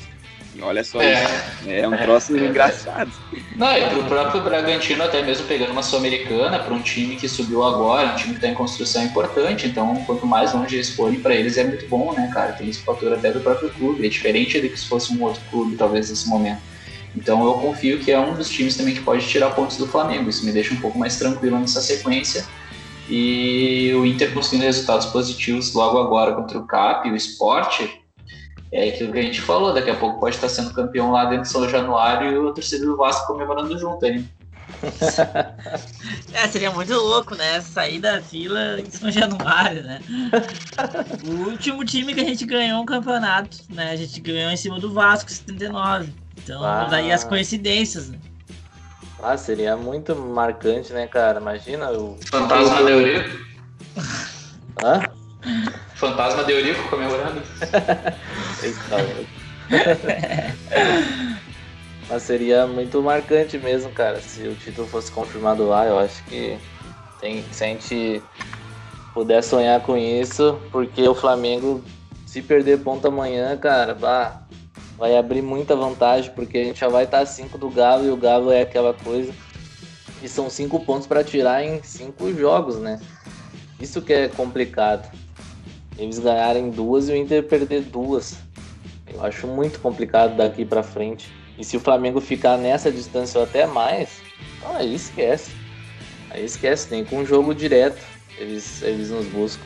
E olha só é. isso. É um troço é. engraçado. Não, e pro próprio Bragantino, até mesmo pegando uma Sul-Americana, para um time que subiu agora, um time que está em construção importante, então quanto mais longe eles forem para eles é muito bom, né, cara? Tem esse fator até do próprio clube, é diferente do que se fosse um outro clube, talvez, nesse momento. Então eu confio que é um dos times também que pode tirar pontos do Flamengo, isso me deixa um pouco mais tranquilo nessa sequência. E o Inter conseguindo resultados positivos logo agora contra o CAP, o Esporte, é aquilo que a gente falou, daqui a pouco pode estar sendo campeão lá dentro de São Januário e o torcedor do Vasco comemorando junto aí. é, seria muito louco, né? Sair da fila em São Januário, né? o último time que a gente ganhou um campeonato, né? A gente ganhou em cima do Vasco 79. Então, ah. daí as coincidências, né? Ah, seria muito marcante, né, cara? Imagina o. Fantasma de Eurico. Hã? Fantasma de Eurico comemorando. Mas seria muito marcante mesmo, cara, se o título fosse confirmado lá. Eu acho que tem, se a gente puder sonhar com isso, porque o Flamengo, se perder ponto amanhã, cara, bah, vai abrir muita vantagem, porque a gente já vai estar 5 do Galo e o Galo é aquela coisa. E são cinco pontos para tirar em cinco jogos, né? Isso que é complicado. Eles ganharem duas e o Inter perder duas. Eu acho muito complicado daqui para frente. E se o Flamengo ficar nessa distância ou até mais, então aí esquece. Aí esquece, tem com um jogo direto. Eles, eles nos buscam.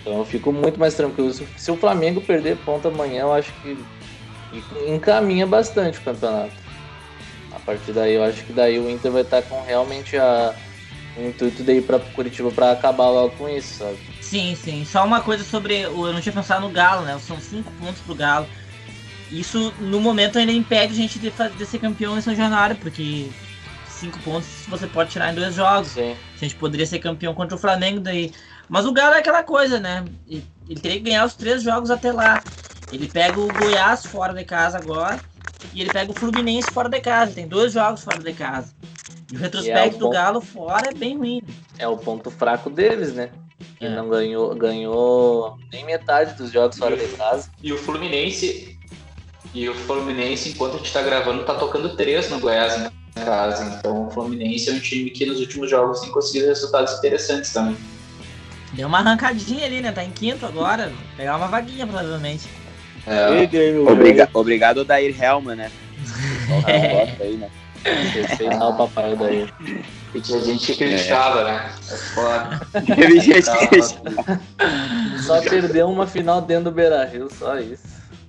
Então eu fico muito mais tranquilo. Se o Flamengo perder ponto amanhã, eu acho que encaminha bastante o campeonato. A partir daí, eu acho que daí o Inter vai estar com realmente a, o intuito de ir para Curitiba para acabar logo com isso, sabe? Sim, sim. Só uma coisa sobre. Eu não tinha pensado no Galo, né? São cinco pontos pro Galo. Isso, no momento, ainda impede a gente de, de ser campeão em São Januário, porque cinco pontos você pode tirar em dois jogos. Sim. A gente poderia ser campeão contra o Flamengo daí. Mas o Galo é aquela coisa, né? Ele, ele teria que ganhar os três jogos até lá. Ele pega o Goiás fora de casa agora e ele pega o Fluminense fora de casa. Tem dois jogos fora de casa. E o retrospecto é o do Galo fora é bem ruim. É o ponto fraco deles, né? que é. não ganhou, ganhou nem metade dos jogos fora de casa. E o Fluminense, e o Fluminense, enquanto a gente está gravando, tá tocando três no Goiás em casa. Então o Fluminense é um time que nos últimos jogos tem conseguido resultados interessantes também. Deu uma arrancadinha ali, né? Tá em quinto agora. Pegar uma vaguinha, provavelmente. É. Obriga obrigado, Dair Helman, né? é. aí, né? Respeitar o papai daí. E tinha gente que criticava, é. né? É foda. Só perdeu uma final dentro do Beira Rio, só isso.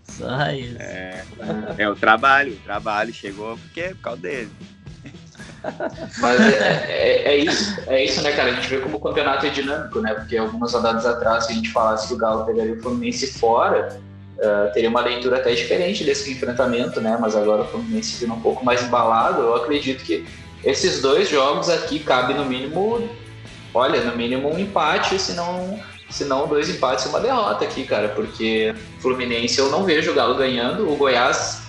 Só isso. É, é o trabalho, o trabalho chegou porque é por causa dele. Mas é, é, é, isso, é isso, né, cara? A gente vê como o campeonato é dinâmico, né? Porque algumas rodadas atrás, se a gente falasse que o Galo pegaria o Fluminense fora, uh, teria uma leitura até diferente desse enfrentamento, né? Mas agora o Fluminense vindo um pouco mais embalado, eu acredito que esses dois jogos aqui cabe no mínimo, olha, no mínimo um empate, se não, se não dois empates e uma derrota aqui, cara, porque Fluminense eu não vejo o Galo ganhando, o Goiás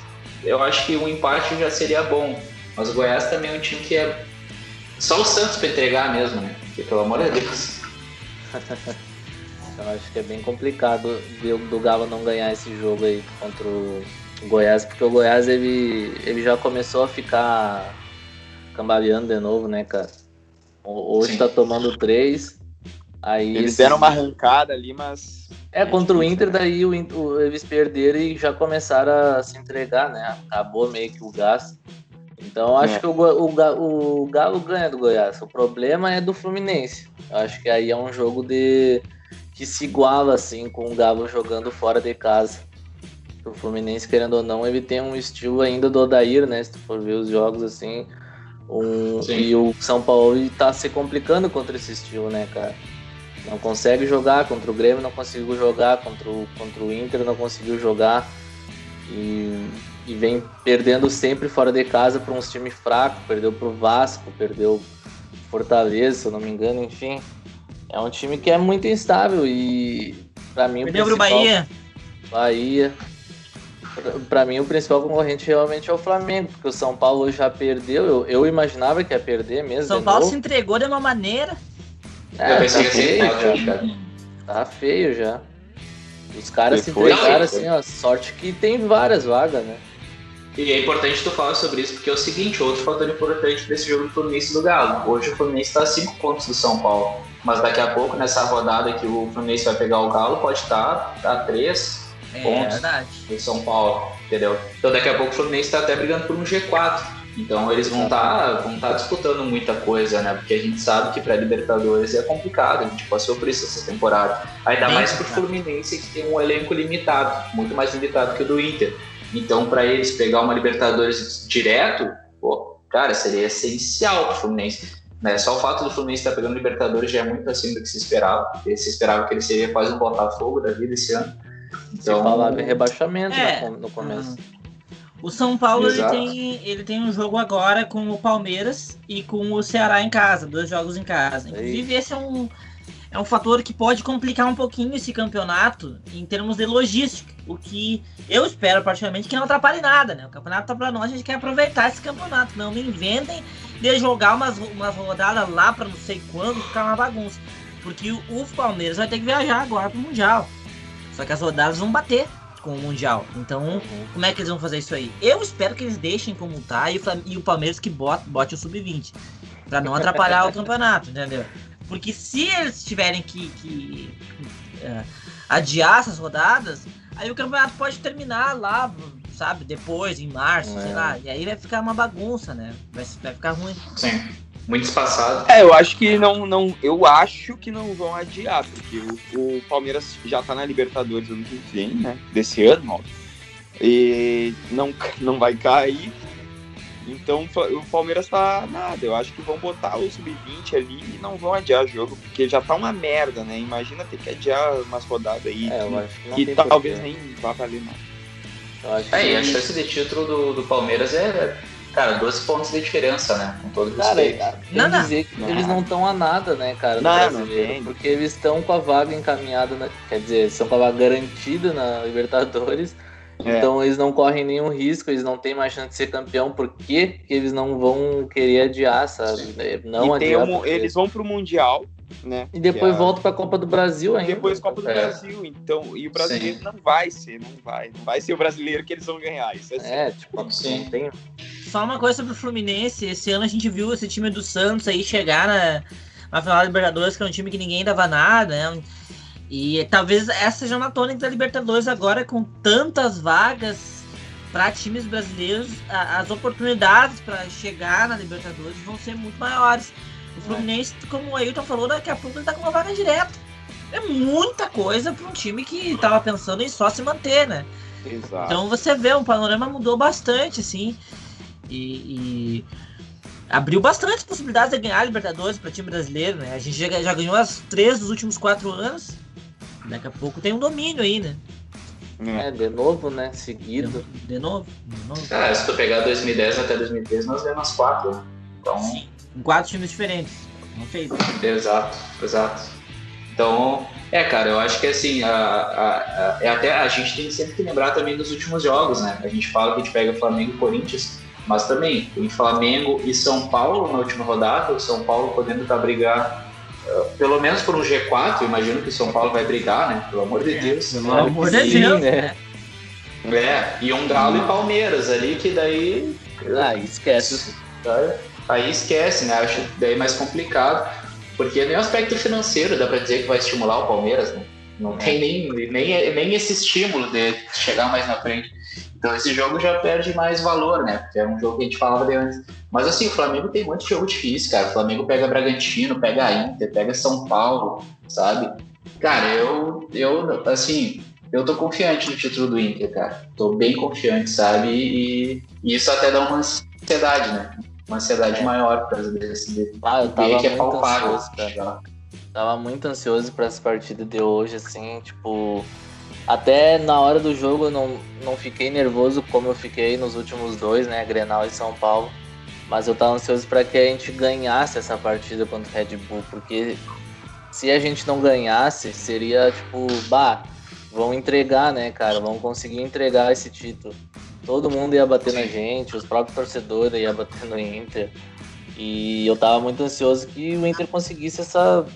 eu acho que um empate já seria bom, mas o Goiás também é um time que é só o Santos para entregar mesmo, né? Porque, pelo amor de Deus. eu acho que é bem complicado do Galo não ganhar esse jogo aí contra o Goiás, porque o Goiás ele, ele já começou a ficar cambaleando de novo, né, cara? Hoje Sim. tá tomando três. Aí eles esse... deram uma arrancada ali, mas. É, contra o Inter, daí o, o, eles perderam e já começaram a se entregar, né? Acabou meio que o gás. Então acho é. que o, o, o Galo ganha do Goiás. O problema é do Fluminense. Eu acho que aí é um jogo de que se iguala assim com o Galo jogando fora de casa. O Fluminense, querendo ou não, ele tem um estilo ainda do Odair, né? Se tu for ver os jogos assim, um, e o São Paulo está se complicando contra esse estilo, né, cara? Não consegue jogar contra o Grêmio, não conseguiu jogar contra o, contra o Inter, não conseguiu jogar. E, e vem perdendo sempre fora de casa para uns times fracos. Perdeu para o Vasco, perdeu Fortaleza, se eu não me engano, enfim. É um time que é muito instável e para mim Perdeu o Bahia. Bahia. Para mim o principal concorrente realmente é o Flamengo, porque o São Paulo já perdeu. Eu, eu imaginava que ia perder mesmo. São Paulo novo. se entregou de uma maneira. É, tá feio, já, cara. Tá feio já. Os caras se entregaram assim, ó. Sorte que tem várias vagas, né? E é importante tu falar sobre isso, porque é o seguinte, outro fator importante desse jogo do Fluminense do Galo. Hoje o Fluminense está a 5 pontos do São Paulo. Mas daqui a pouco, nessa rodada que o Fluminense vai pegar o Galo, pode estar a 3 é, pontos verdade. do São Paulo, entendeu? Então daqui a pouco o Fluminense está até brigando por um G4. Então eles vão estar tá, vão tá disputando muita coisa, né? Porque a gente sabe que para Libertadores é complicado, a gente passou por isso essa temporada. Ainda Bem mais para o Fluminense que tem um elenco limitado, muito mais limitado que o do Inter. Então, para eles pegar uma Libertadores direto, pô, cara, seria essencial para o Fluminense. Né? Só o fato do Fluminense estar tá pegando Libertadores já é muito acima do que se esperava. Porque se esperava que ele seria quase um Botafogo da vida esse ano. Então, se falava em rebaixamento é, no começo. O São Paulo ele tem, ele tem um jogo agora com o Palmeiras e com o Ceará em casa, dois jogos em casa. Inclusive, esse é um, é um fator que pode complicar um pouquinho esse campeonato em termos de logística. O que eu espero, particularmente, que não atrapalhe nada, né? O campeonato tá pra nós, a gente quer aproveitar esse campeonato. Não me inventem de jogar umas, umas rodadas lá para não sei quando, ficar uma bagunça. Porque o, o Palmeiras vai ter que viajar agora pro Mundial. Só que as rodadas vão bater com o Mundial. Então, como é que eles vão fazer isso aí? Eu espero que eles deixem como tá e o, e o Palmeiras que bote, bote o sub-20. para não atrapalhar o campeonato, entendeu? Porque se eles tiverem que, que uh, adiar essas rodadas, aí o campeonato pode terminar lá, sabe, depois, em março, é. sei lá. E aí vai ficar uma bagunça, né? Vai, vai ficar ruim. Sim. Muito espaçado. É, eu acho que não, não. Eu acho que não vão adiar, porque o, o Palmeiras já tá na Libertadores ano que vem, né? Desse ano, óbvio. E não, não vai cair. Então o Palmeiras tá nada. Eu acho que vão botar o sub-20 ali e não vão adiar o jogo, porque já tá uma merda, né? Imagina ter que adiar umas rodadas aí é, que, que talvez nem vá valer nada. É, e a chance de título do, do Palmeiras é, cara, 12 pontos de diferença, né? Com todo respeito. Cara, não, não. dizer que não. eles não estão a nada, né, cara? Não, não porque eles estão com a vaga encaminhada, na, quer dizer, estão com a vaga garantida na Libertadores é. Então eles não correm nenhum risco, eles não têm mais chance de ser campeão, por que eles não vão querer adiar, sabe? Não adiar. Um, porque... Eles vão pro Mundial, né? E depois é voltam para a Copa do Brasil ainda. E depois Copa do é. Brasil, então, e o brasileiro Sim. não vai ser, não vai, não vai ser o brasileiro que eles vão ganhar, isso é, é tipo, Sim. tem. Só uma coisa sobre o Fluminense, esse ano a gente viu esse time do Santos aí chegar na, na final da Libertadores, que é um time que ninguém dava nada, né? E talvez essa seja uma tônica da Libertadores agora, com tantas vagas para times brasileiros, as oportunidades para chegar na Libertadores vão ser muito maiores. O Fluminense, como o Ailton falou, daqui a pouco ele tá com uma vaga direta. É muita coisa para um time que estava pensando em só se manter, né? Exato. Então você vê, o panorama mudou bastante, assim. E, e abriu bastante possibilidades de ganhar a Libertadores para time brasileiro, né? A gente já, já ganhou as três dos últimos quatro anos. Daqui a pouco tem um domínio aí, né? É, de novo, né? Seguido. De, de novo, de novo. Ah, se tu pegar 2010 até 2013, nós ganhamos quatro. Né? Então... Sim, em quatro times diferentes. Não feito. Exato, exato. Então, é, cara, eu acho que assim, a, a, a, é até, a gente tem sempre que lembrar também dos últimos jogos, né? A gente fala que a gente pega Flamengo e Corinthians, mas também tem Flamengo e São Paulo na última rodada, o São Paulo podendo estar tá brigar pelo menos por um G4, imagino que o São Paulo vai brigar, né? Pelo amor de Deus. Pelo amor de Deus, né? É, e um Galo e Palmeiras ali, que daí. Ah, esquece. Aí esquece, né? Acho daí mais complicado. Porque nem o aspecto financeiro dá pra dizer que vai estimular o Palmeiras, né? Não tem nem, nem, nem esse estímulo de chegar mais na frente. Então esse jogo já perde mais valor, né? Porque é um jogo que a gente falava de antes. Mas assim, o Flamengo tem muito jogo difícil, cara. O Flamengo pega Bragantino, pega Inter, pega São Paulo, sabe? Cara, eu, eu assim, eu tô confiante no título do Inter, cara. Tô bem confiante, sabe? E, e isso até dá uma ansiedade, né? Uma ansiedade é. maior causa desse ah, eu tava que é palpável. Ansioso, Tava muito ansioso para essa partida de hoje, assim, tipo. Até na hora do jogo eu não, não fiquei nervoso como eu fiquei nos últimos dois, né? Grenal e São Paulo. Mas eu tava ansioso para que a gente ganhasse essa partida contra o Red Bull, porque se a gente não ganhasse, seria tipo, bah, vão entregar, né, cara? Vão conseguir entregar esse título. Todo mundo ia bater na gente, os próprios torcedores iam bater no Inter. E eu tava muito ansioso que o Inter conseguisse essa,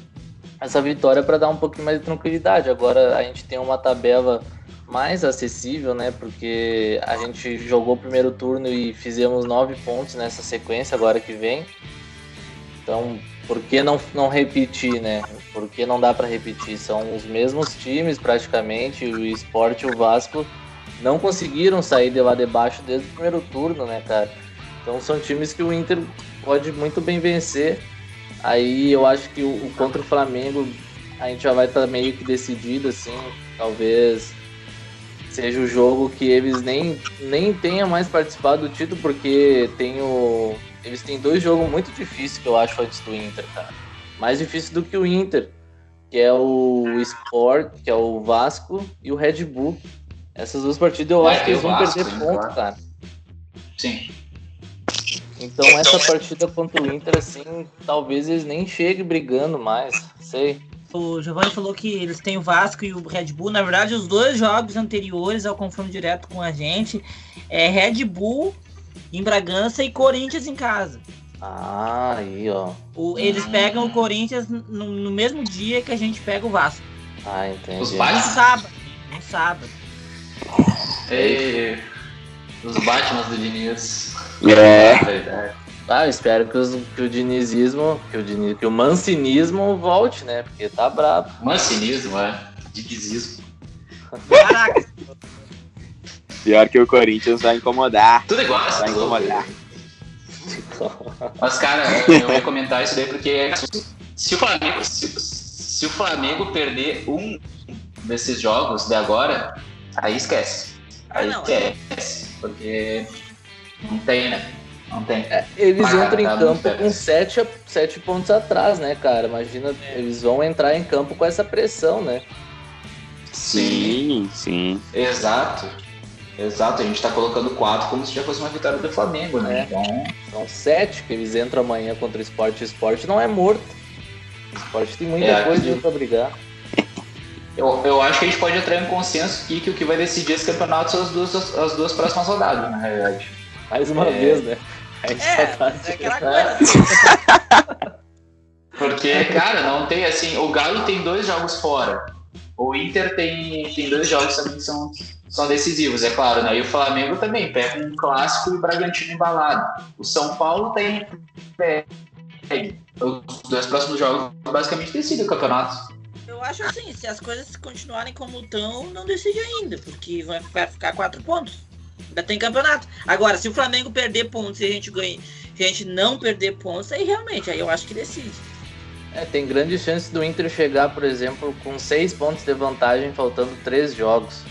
essa vitória para dar um pouquinho mais de tranquilidade. Agora a gente tem uma tabela mais acessível, né? Porque a gente jogou o primeiro turno e fizemos nove pontos nessa sequência agora que vem. Então, por que não, não repetir, né? Por que não dá para repetir? São os mesmos times praticamente, o Sport e o Vasco não conseguiram sair de lá de baixo desde o primeiro turno, né, cara? Então são times que o Inter pode muito bem vencer. Aí eu acho que o, o contra o Flamengo a gente já vai estar tá meio que decidido, assim, talvez seja o jogo que eles nem, nem tenham mais participado do título, porque tem o, eles têm dois jogos muito difíceis que eu acho antes do Inter, cara. Mais difícil do que o Inter, que é o Sport, que é o Vasco e o Red Bull. Essas duas partidas eu acho que eles vão Vasco, perder ponto, claro. cara. Sim. Então, então essa partida contra o Inter, assim, talvez eles nem cheguem brigando mais, sei. O Giovanni falou que eles têm o Vasco e o Red Bull. Na verdade, os dois jogos anteriores ao confronto direto com a gente é Red Bull em Bragança e Corinthians em casa. Ah, aí, ó. O, eles pegam o Corinthians no, no, mesmo dia que a gente pega o Vasco. Ah, entendi. Os No sábado. No sábado. Ei, os Batman do Diniz. É. Ah, eu espero que, os, que o dinizismo, que o, diniz, que o mancinismo volte, né? Porque tá brabo. Mancinismo, é. Dinizismo. Caraca. Pior que o Corinthians vai incomodar. Tudo igual, Vai incomodar. Mas, cara, eu ia comentar isso daí porque se o Flamengo, se, se o Flamengo perder um desses jogos de agora, aí esquece. Aí Ah, não, esquece. Porque não tem, né? Não tem. É, eles entram em tá campo com sete, sete pontos atrás, né, cara? Imagina, É. eles vão entrar em campo com essa pressão, né? Sim, sim. Exato. Exato, a gente tá colocando quatro como se já fosse uma vitória do Flamengo, né? É. Então, São sete que eles entram amanhã contra o esporte. O esporte não é morto. O esporte tem muita É, coisa acredito. pra brigar. eu, eu acho que a gente pode entrar em consenso aqui que o que vai decidir esse campeonato são as duas, as duas próximas rodadas, na realidade. Mais uma É. vez, né? A gente É, só tá é aquela É. coisa. Porque, cara, não tem assim. O Galo tem dois jogos fora. O Inter tem, tem dois jogos também que são, são decisivos, é claro, né? E o Flamengo também pega um clássico e o Bragantino embalado. O São Paulo tem. pegue. Os dois próximos jogos basicamente decidem o campeonato. Eu acho assim, se as coisas continuarem como estão, não decide ainda, porque vai ficar, ficar quatro pontos. Ainda tem campeonato. Agora, se o Flamengo perder pontos e a gente ganha, se a gente não perder pontos, aí realmente, aí eu acho que decide. É, tem grande chance do Inter chegar, por exemplo, com seis pontos de vantagem, faltando três jogos.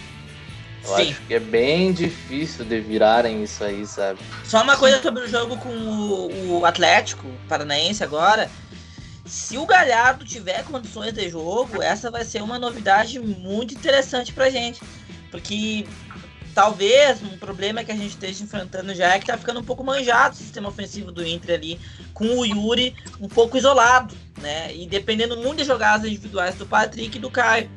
Eu Sim. acho que é bem difícil de virarem isso aí, sabe? Só uma coisa sobre o jogo com o, o Atlético Paranaense agora. Se o Galhardo tiver condições de jogo, essa vai ser uma novidade muito interessante pra gente. Porque talvez um problema que a gente esteja enfrentando já é que tá ficando um pouco manjado o sistema ofensivo do Inter ali, com o Yuri um pouco isolado, né? E dependendo muito de jogadas individuais do Patrick e do Caio.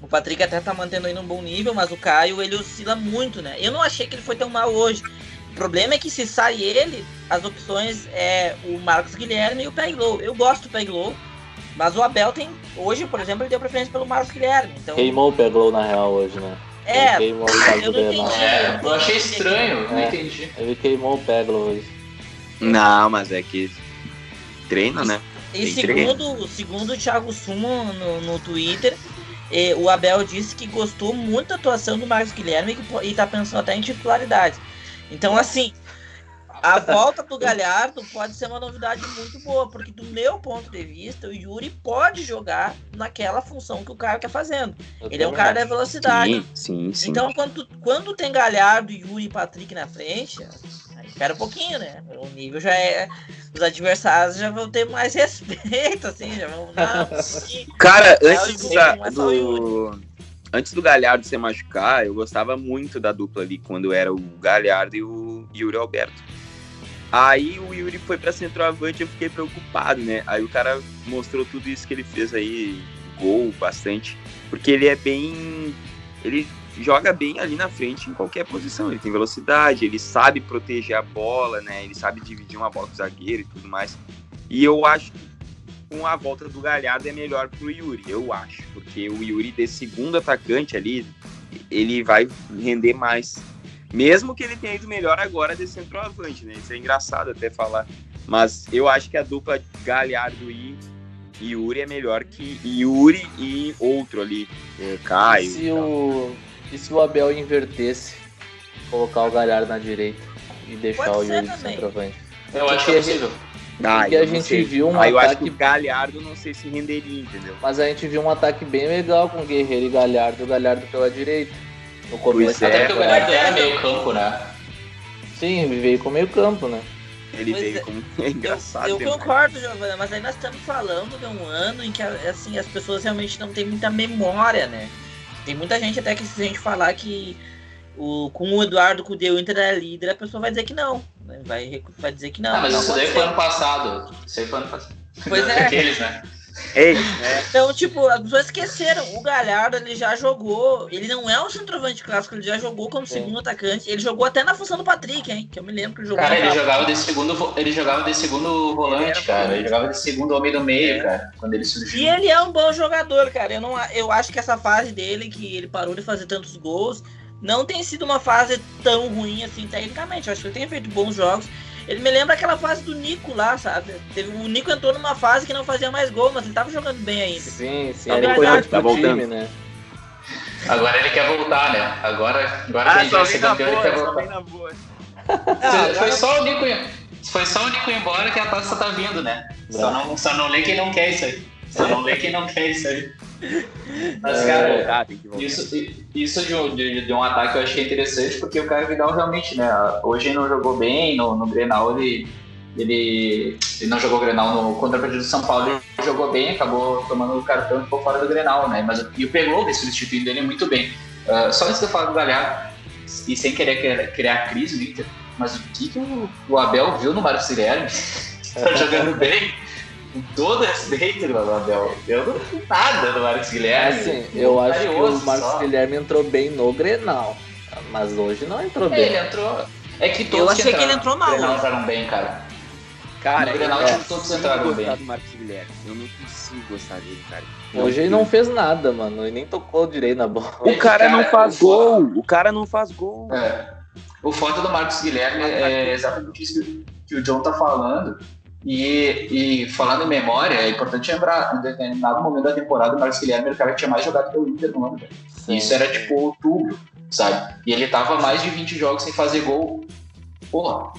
O Patrick até tá mantendo aí num bom nível, mas o Caio ele oscila muito, né? Eu não achei que ele foi tão mal hoje. O problema é que se sai ele, as opções é o Marcos Guilherme e o Peglow. Eu gosto do Peglow, mas o Abel tem. Hoje, por exemplo, ele deu preferência pelo Marcos Guilherme. Então, Queimou o Peglow na real hoje, né? É, Ele queimou o não Renan. entendi. É, eu achei estranho, não É. entendi. Ele queimou o Peglow hoje. Não, mas é que treina, né? E Tem segundo, segundo o Thiago Sumo no, no Twitter, eh, o Abel disse que gostou muito da atuação do Marcos Guilherme e, que, e tá pensando até em titularidade. Então, assim, a volta do Galhardo pode ser uma novidade muito boa, porque do meu ponto de vista, o Yuri pode jogar naquela função que o Caio tá fazendo. Eu Ele é um cara da velocidade. Sim, sim, sim. Então, quando, quando tem Galhardo, Yuri e Patrick na frente, espera um pouquinho, né? O nível já é. Os adversários já vão ter mais respeito, assim, já vão. Não, Cara, antes da, do. Antes do Galhardo se machucar, eu gostava muito da dupla ali, quando era o Galhardo e o Yuri Alberto. Aí o Yuri foi pra centroavante eu fiquei preocupado, né? Aí o cara mostrou tudo isso que ele fez aí, gol bastante, porque ele é bem. Ele joga bem ali na frente em qualquer posição. Ele tem velocidade, ele sabe proteger a bola, né? Ele sabe dividir uma bola com o zagueiro e tudo mais. E eu acho que com a volta do Galhardo é melhor pro Yuri, eu acho. Porque o Yuri, de segundo atacante ali, ele vai render mais. Mesmo que ele tenha ido melhor agora de centroavante, né? Isso é engraçado até falar. Mas eu acho que a dupla Galhardo e Yuri é melhor que Yuri e outro ali, é, Caio. Se o, e se o Abel invertesse, colocar o Galhardo na direita e deixar Pode o Yuri de centroavante? Eu acho que é possível. Ah, Porque a não gente sei. viu um Aí eu acho ataque- que o Galhardo não sei se renderia, entendeu? Mas a gente viu um ataque bem legal com Guerreiro e Galhardo, o Galhardo pela direita. No começo Pois é. Até porque o. Galhardo era meio campo, né? Sim, ele veio com meio campo, né? Ele Pois veio é. como é engraçado. Eu, eu demais. concordo, Giovana, mas aí nós estamos falando de um ano em que assim, as pessoas realmente não têm muita memória, né? Tem muita gente até que se a gente falar que o, com o Eduardo Cudê o Inter é líder, a pessoa vai dizer que não. né? Vai, vai dizer que não. Ah, mas não isso daí foi ano passado. Isso aí foi ano passado. Pois é. Aqueles, né? Ei, é, Então, tipo, as pessoas esqueceram. O Galhardo, ele já jogou. Ele não é um centroavante clássico, ele já jogou como segundo atacante. Ele jogou até na função do Patrick, hein? Que eu me lembro que ele jogou. Cara, ele jogava de segundo, ele jogava de segundo Ele volante, era cara. Ele jogava de segundo homem do meio, cara. Quando ele surgiu. E ele é um bom jogador, cara. Eu, não, a- eu acho que essa fase dele, que ele parou de fazer tantos gols, não tem sido uma fase tão ruim assim, tecnicamente. Eu acho que ele tem feito bons jogos. Ele me lembra aquela fase do Nico lá, sabe? Teve, o Nico entrou numa fase que não fazia mais gol, mas ele tava jogando bem ainda. Sim, sim. É Ele foi verdade, tá pro time, voltando. né? Agora ele quer voltar, né? Agora, agora que a ah, gente só vai ser campeão, ele quer voltar. boa. Foi- Foi só o Nico ir- Foi só o Nico ir embora que a taça tá vindo, né? Só não, só não lê quem não quer isso aí. Só não lê quem não quer isso aí. Mas, É. cara, Tá, voltar. Isso, isso de, um, de, de um ataque eu achei interessante, porque o Caio Vidal realmente, né? Hoje ele não jogou bem, no, no Grenal ele, ele, ele não jogou Grenal no contra o partido do São Paulo, ele jogou bem, acabou tomando o cartão e ficou fora do Grenal, né? Mas, e o Pegou substituindo ele muito bem. Ah, só antes de eu falar do Galhardo, e sem querer criar, criar crise no Inter, mas o que, que o, o Abel viu no Marcos Guilherme? tá jogando bem? Com todo respeito do Abel. Eu não vi nada do Marcos Guilherme. Assim, eu acho que o Marcos só. Guilherme entrou bem no Grenal. Mas hoje não entrou É, ele bem. entrou. É que todos Eu achei que entraram- ele entrou mal Grenal hoje. entraram bem, cara. Cara, No Grenal, eu não todos entraram bem. do Marcos Guilherme. Eu não consigo gostar dele, cara. Hoje ele não fez nada, mano. Ele nem tocou direito na bola. O cara não Cara, faz o- gol. O cara não faz gol. É. O foda do Marcos Guilherme é exatamente isso que, que o John tá falando. E, e falando em memória, é importante lembrar, em determinado momento da temporada, o Marcos Guilherme era o cara que tinha mais jogado pelo Inter no ano. Sim. Isso era tipo outubro, sabe? E ele tava mais de 20 jogos sem fazer gol. Porra,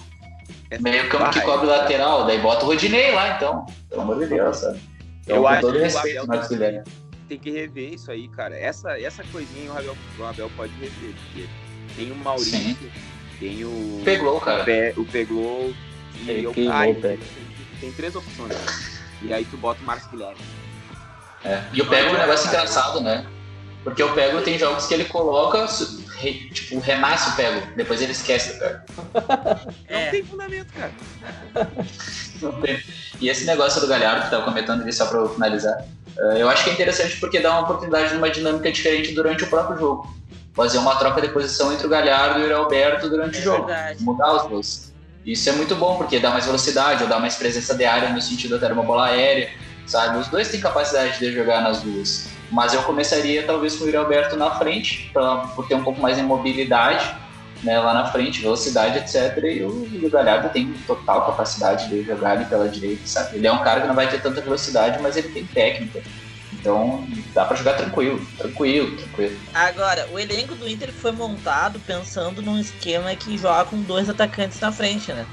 É meio campo que cobre lateral, daí bota o Rodinei lá, então. Pelo amor de Deus, sabe? Então, Eu acho todo que o Marcos Guilherme. Tem que rever isso aí, cara. Essa, essa coisinha o Abel, o Abel pode rever. Porque tem o Maurício, Sim. tem o. Pegou, O, cara. Pe, o Pegou e o Caio. O. Tem, três opções. E aí tu bota o Marcos Guilherme. É. E o Pego é um negócio engraçado, né? Porque o Pego tem jogos que ele coloca, re- tipo, renasce o Pego, depois ele esquece do Pego. Não É. tem fundamento, cara. Não tem. E esse negócio do Galhardo, que tava comentando ali só pra eu finalizar, eh, eu acho que é interessante porque dá uma oportunidade de uma dinâmica diferente durante o próprio jogo. Fazer uma troca de posição entre o Galhardo e o Alberto durante É o jogo. verdade. Mudar os dois. Isso é muito bom, porque dá mais velocidade, ou dá mais presença de área no sentido até de uma bola aérea, sabe? Os dois têm capacidade de jogar nas duas. Mas eu começaria talvez com o Yuri Alberto na frente, pra, por ter um pouco mais de mobilidade né, lá na frente, velocidade, etc. E o, o Galhardo tem total capacidade de jogar ali pela direita, sabe? Ele é um cara que não vai ter tanta velocidade, mas ele tem técnica. Então dá pra jogar tranquilo, tranquilo, tranquilo. Agora, o elenco do Inter foi montado pensando num esquema que joga com dois atacantes na frente, né?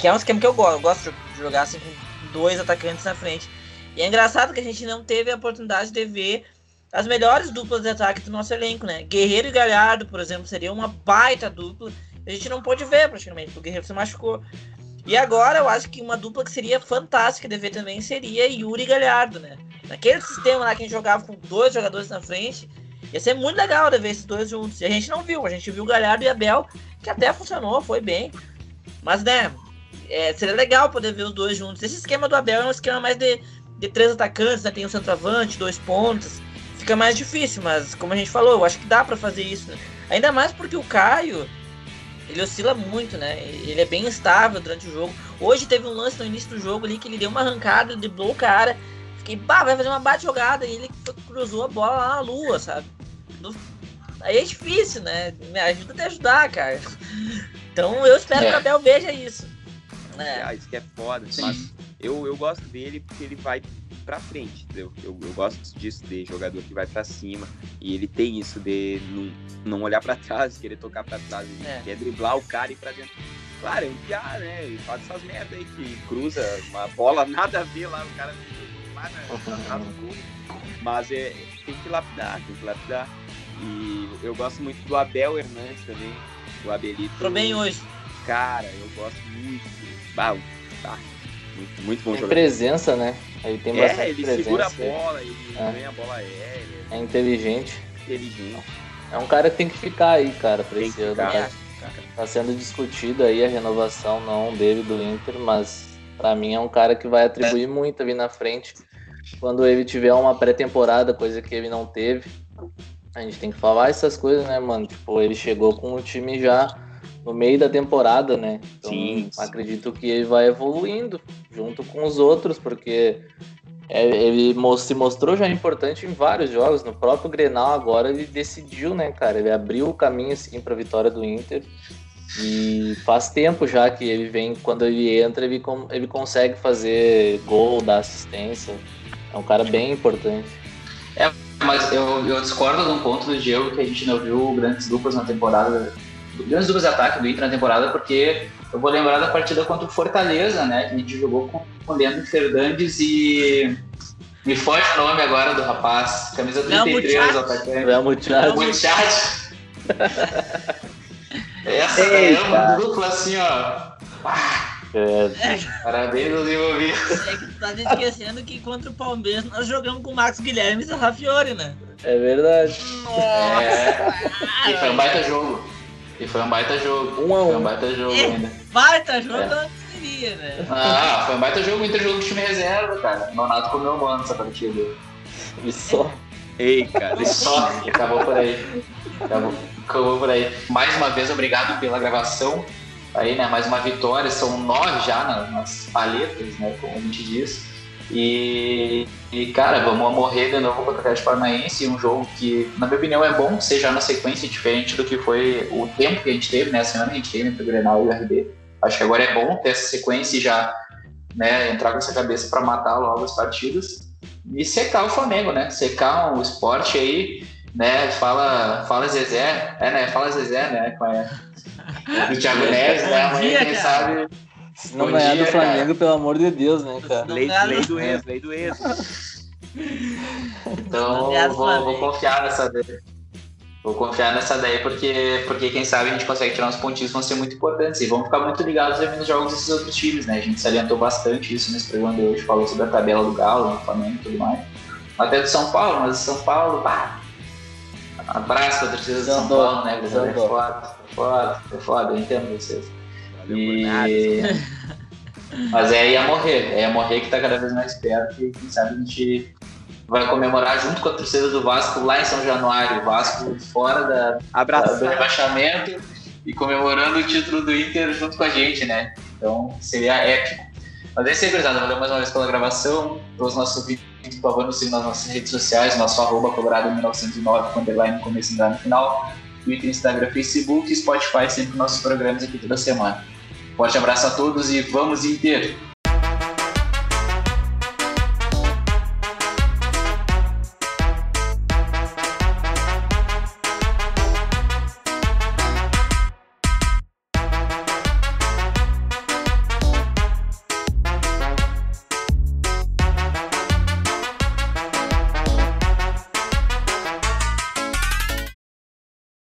Que é um esquema que eu gosto. Eu gosto de jogar assim com dois atacantes na frente. E é engraçado que a gente não teve a oportunidade de ver as melhores duplas de ataque do nosso elenco, né? Guerreiro e Galhardo, por exemplo, seria uma baita dupla. a gente não pôde ver praticamente, porque o Guerreiro se machucou. E agora eu acho que uma dupla que seria fantástica de ver também seria Yuri Galhardo, né? Naquele sistema lá que a gente jogava com dois jogadores na frente, ia ser muito legal de ver esses dois juntos. E a gente não viu, a gente viu Galhardo e Abel, que até funcionou, foi bem. Mas, né, é, seria legal poder ver os dois juntos. Esse esquema do Abel é um esquema mais de, de três atacantes, né? Tem um centroavante, dois pontos. Fica mais difícil, mas como a gente falou, eu acho que dá para fazer isso. Né? Ainda mais porque o Caio, ele oscila muito, né? Ele é bem instável durante o jogo. Hoje teve um lance no início do jogo ali que ele deu uma arrancada, driblou o cara. Fiquei, pá, vai fazer uma bate jogada e ele cruzou a bola lá na lua, sabe? No... Aí é difícil, né? Me ajuda a te ajudar, cara. Então eu espero é. que o Abel veja isso. É. Ah, isso que é foda. Sim. Mas eu, eu gosto dele porque ele vai pra frente, entendeu? Eu, eu gosto disso, de jogador que vai pra cima. E ele tem isso de não, não olhar pra trás, querer tocar pra trás. Ele é. quer driblar o cara e ir pra dentro. Claro, enfiar, né? E faz essas merdas aí que cruza uma bola, nada a ver lá, o cara lá na, na, Mas é, tem que lapidar, tem que lapidar. E eu gosto muito do Abel Hernandes também, o Abelito. Tô bem hoje. Cara, eu gosto muito. Bah, tá. Muito, muito bom tem jogador. presença, né? Ele tem é, bastante ele presença. segura a bola, ele é. ganha a bola aérea. É inteligente. Inteligente. É um cara que tem que ficar aí, cara, pra esse ano. Tá, tá sendo discutido aí a renovação não dele do Inter, mas para mim é um cara que vai atribuir muito ali na frente. Quando ele tiver uma pré-temporada, coisa que ele não teve, a gente tem que falar essas coisas, né, mano? Tipo, ele chegou com o time já no meio da temporada, né? Então, sim, sim. acredito que ele vai evoluindo junto com os outros, porque é, ele se mostrou já importante em vários jogos. No próprio Grenal agora ele decidiu, né, cara? Ele abriu o caminho assim para a vitória do Inter. E faz tempo já que ele vem, quando ele entra, ele, ele consegue fazer gol, dar assistência. É um cara bem importante. É, mas eu, eu discordo de um ponto do Diego que a gente não viu grandes duplas na temporada grandes duplas de ataque do Inter na temporada, porque eu vou lembrar da partida contra o Fortaleza, né? Que a gente jogou com o Leandro Fernandes e. Me foge o nome agora do rapaz. Camisa 33, o atacante. Léo Muchad. Muchad. Essa é uma dupla assim, ó. É. Parabéns aos envolvidos. É que tu tá esquecendo que contra o Palmeiras nós jogamos com o Marcos Guilherme e o Rafiori, né? É verdade. Nossa! É. E foi um baita jogo. E foi um baita jogo. Um a um. Foi um baita jogo é, ainda. Baita jogo é. não seria, né? Ah, foi um baita jogo, Inter jogo de time reserva, cara. Nonato comeu mano essa partida. E só. Ei, cara. E só. Acabou por aí. Acabou, acabou por aí. Mais uma vez, obrigado pela gravação. Aí, né, mais uma vitória. São nove já nas, nas paletas, né, como a gente diz. E, e, cara, vamos morrer de novo contra o Atlético Paranaense, um jogo que, na minha opinião, é bom seja na sequência diferente do que foi o tempo que a gente teve, né, a semana que a gente teve entre o Grenal e o RB. Acho que agora é bom ter essa sequência e já né, entrar com essa cabeça para matar logo as partidas e secar o Flamengo, né? Secar o esporte aí, né? Fala, fala Zezé, é, né? Fala Zezé, né? Com a, o Thiago Neves, né? Amanhã, quem sabe se não ganhar do Flamengo, cara. pelo amor de Deus, né, cara? Lei, lei do ex, lei do ex. Então, vou, vou confiar nessa daí. Vou confiar nessa daí, porque, porque quem sabe a gente consegue tirar uns pontinhos vão ser muito importantes. E vamos ficar muito ligados nos jogos desses outros times, né? A gente salientou bastante isso nesse programa de hoje, falou sobre a tabela do Galo, do Flamengo e tudo mais. Até do São Paulo, mas São Paulo, pá! Abraço pra torcida do São Paulo, né? É foda, é foda, é foda, eu entendo vocês. E... Mas é ia morrer, é morrer que tá cada vez mais perto e quem sabe a gente vai comemorar junto com a torcida do Vasco lá em São Januário, o Vasco fora da, da, do rebaixamento e comemorando o título do Inter junto com a gente, né? Então seria épico. Mas é isso aí, gurizada. Valeu mais uma vez pela gravação. Todos os nossos ouvintes, por favor, nos sigam nas nossas redes sociais, nosso arroba colorado 1909, com underline no começo e no final. Twitter, Instagram, Facebook, Spotify, sempre nossos programas aqui toda semana. Forte abraço a todos e vamos Inter!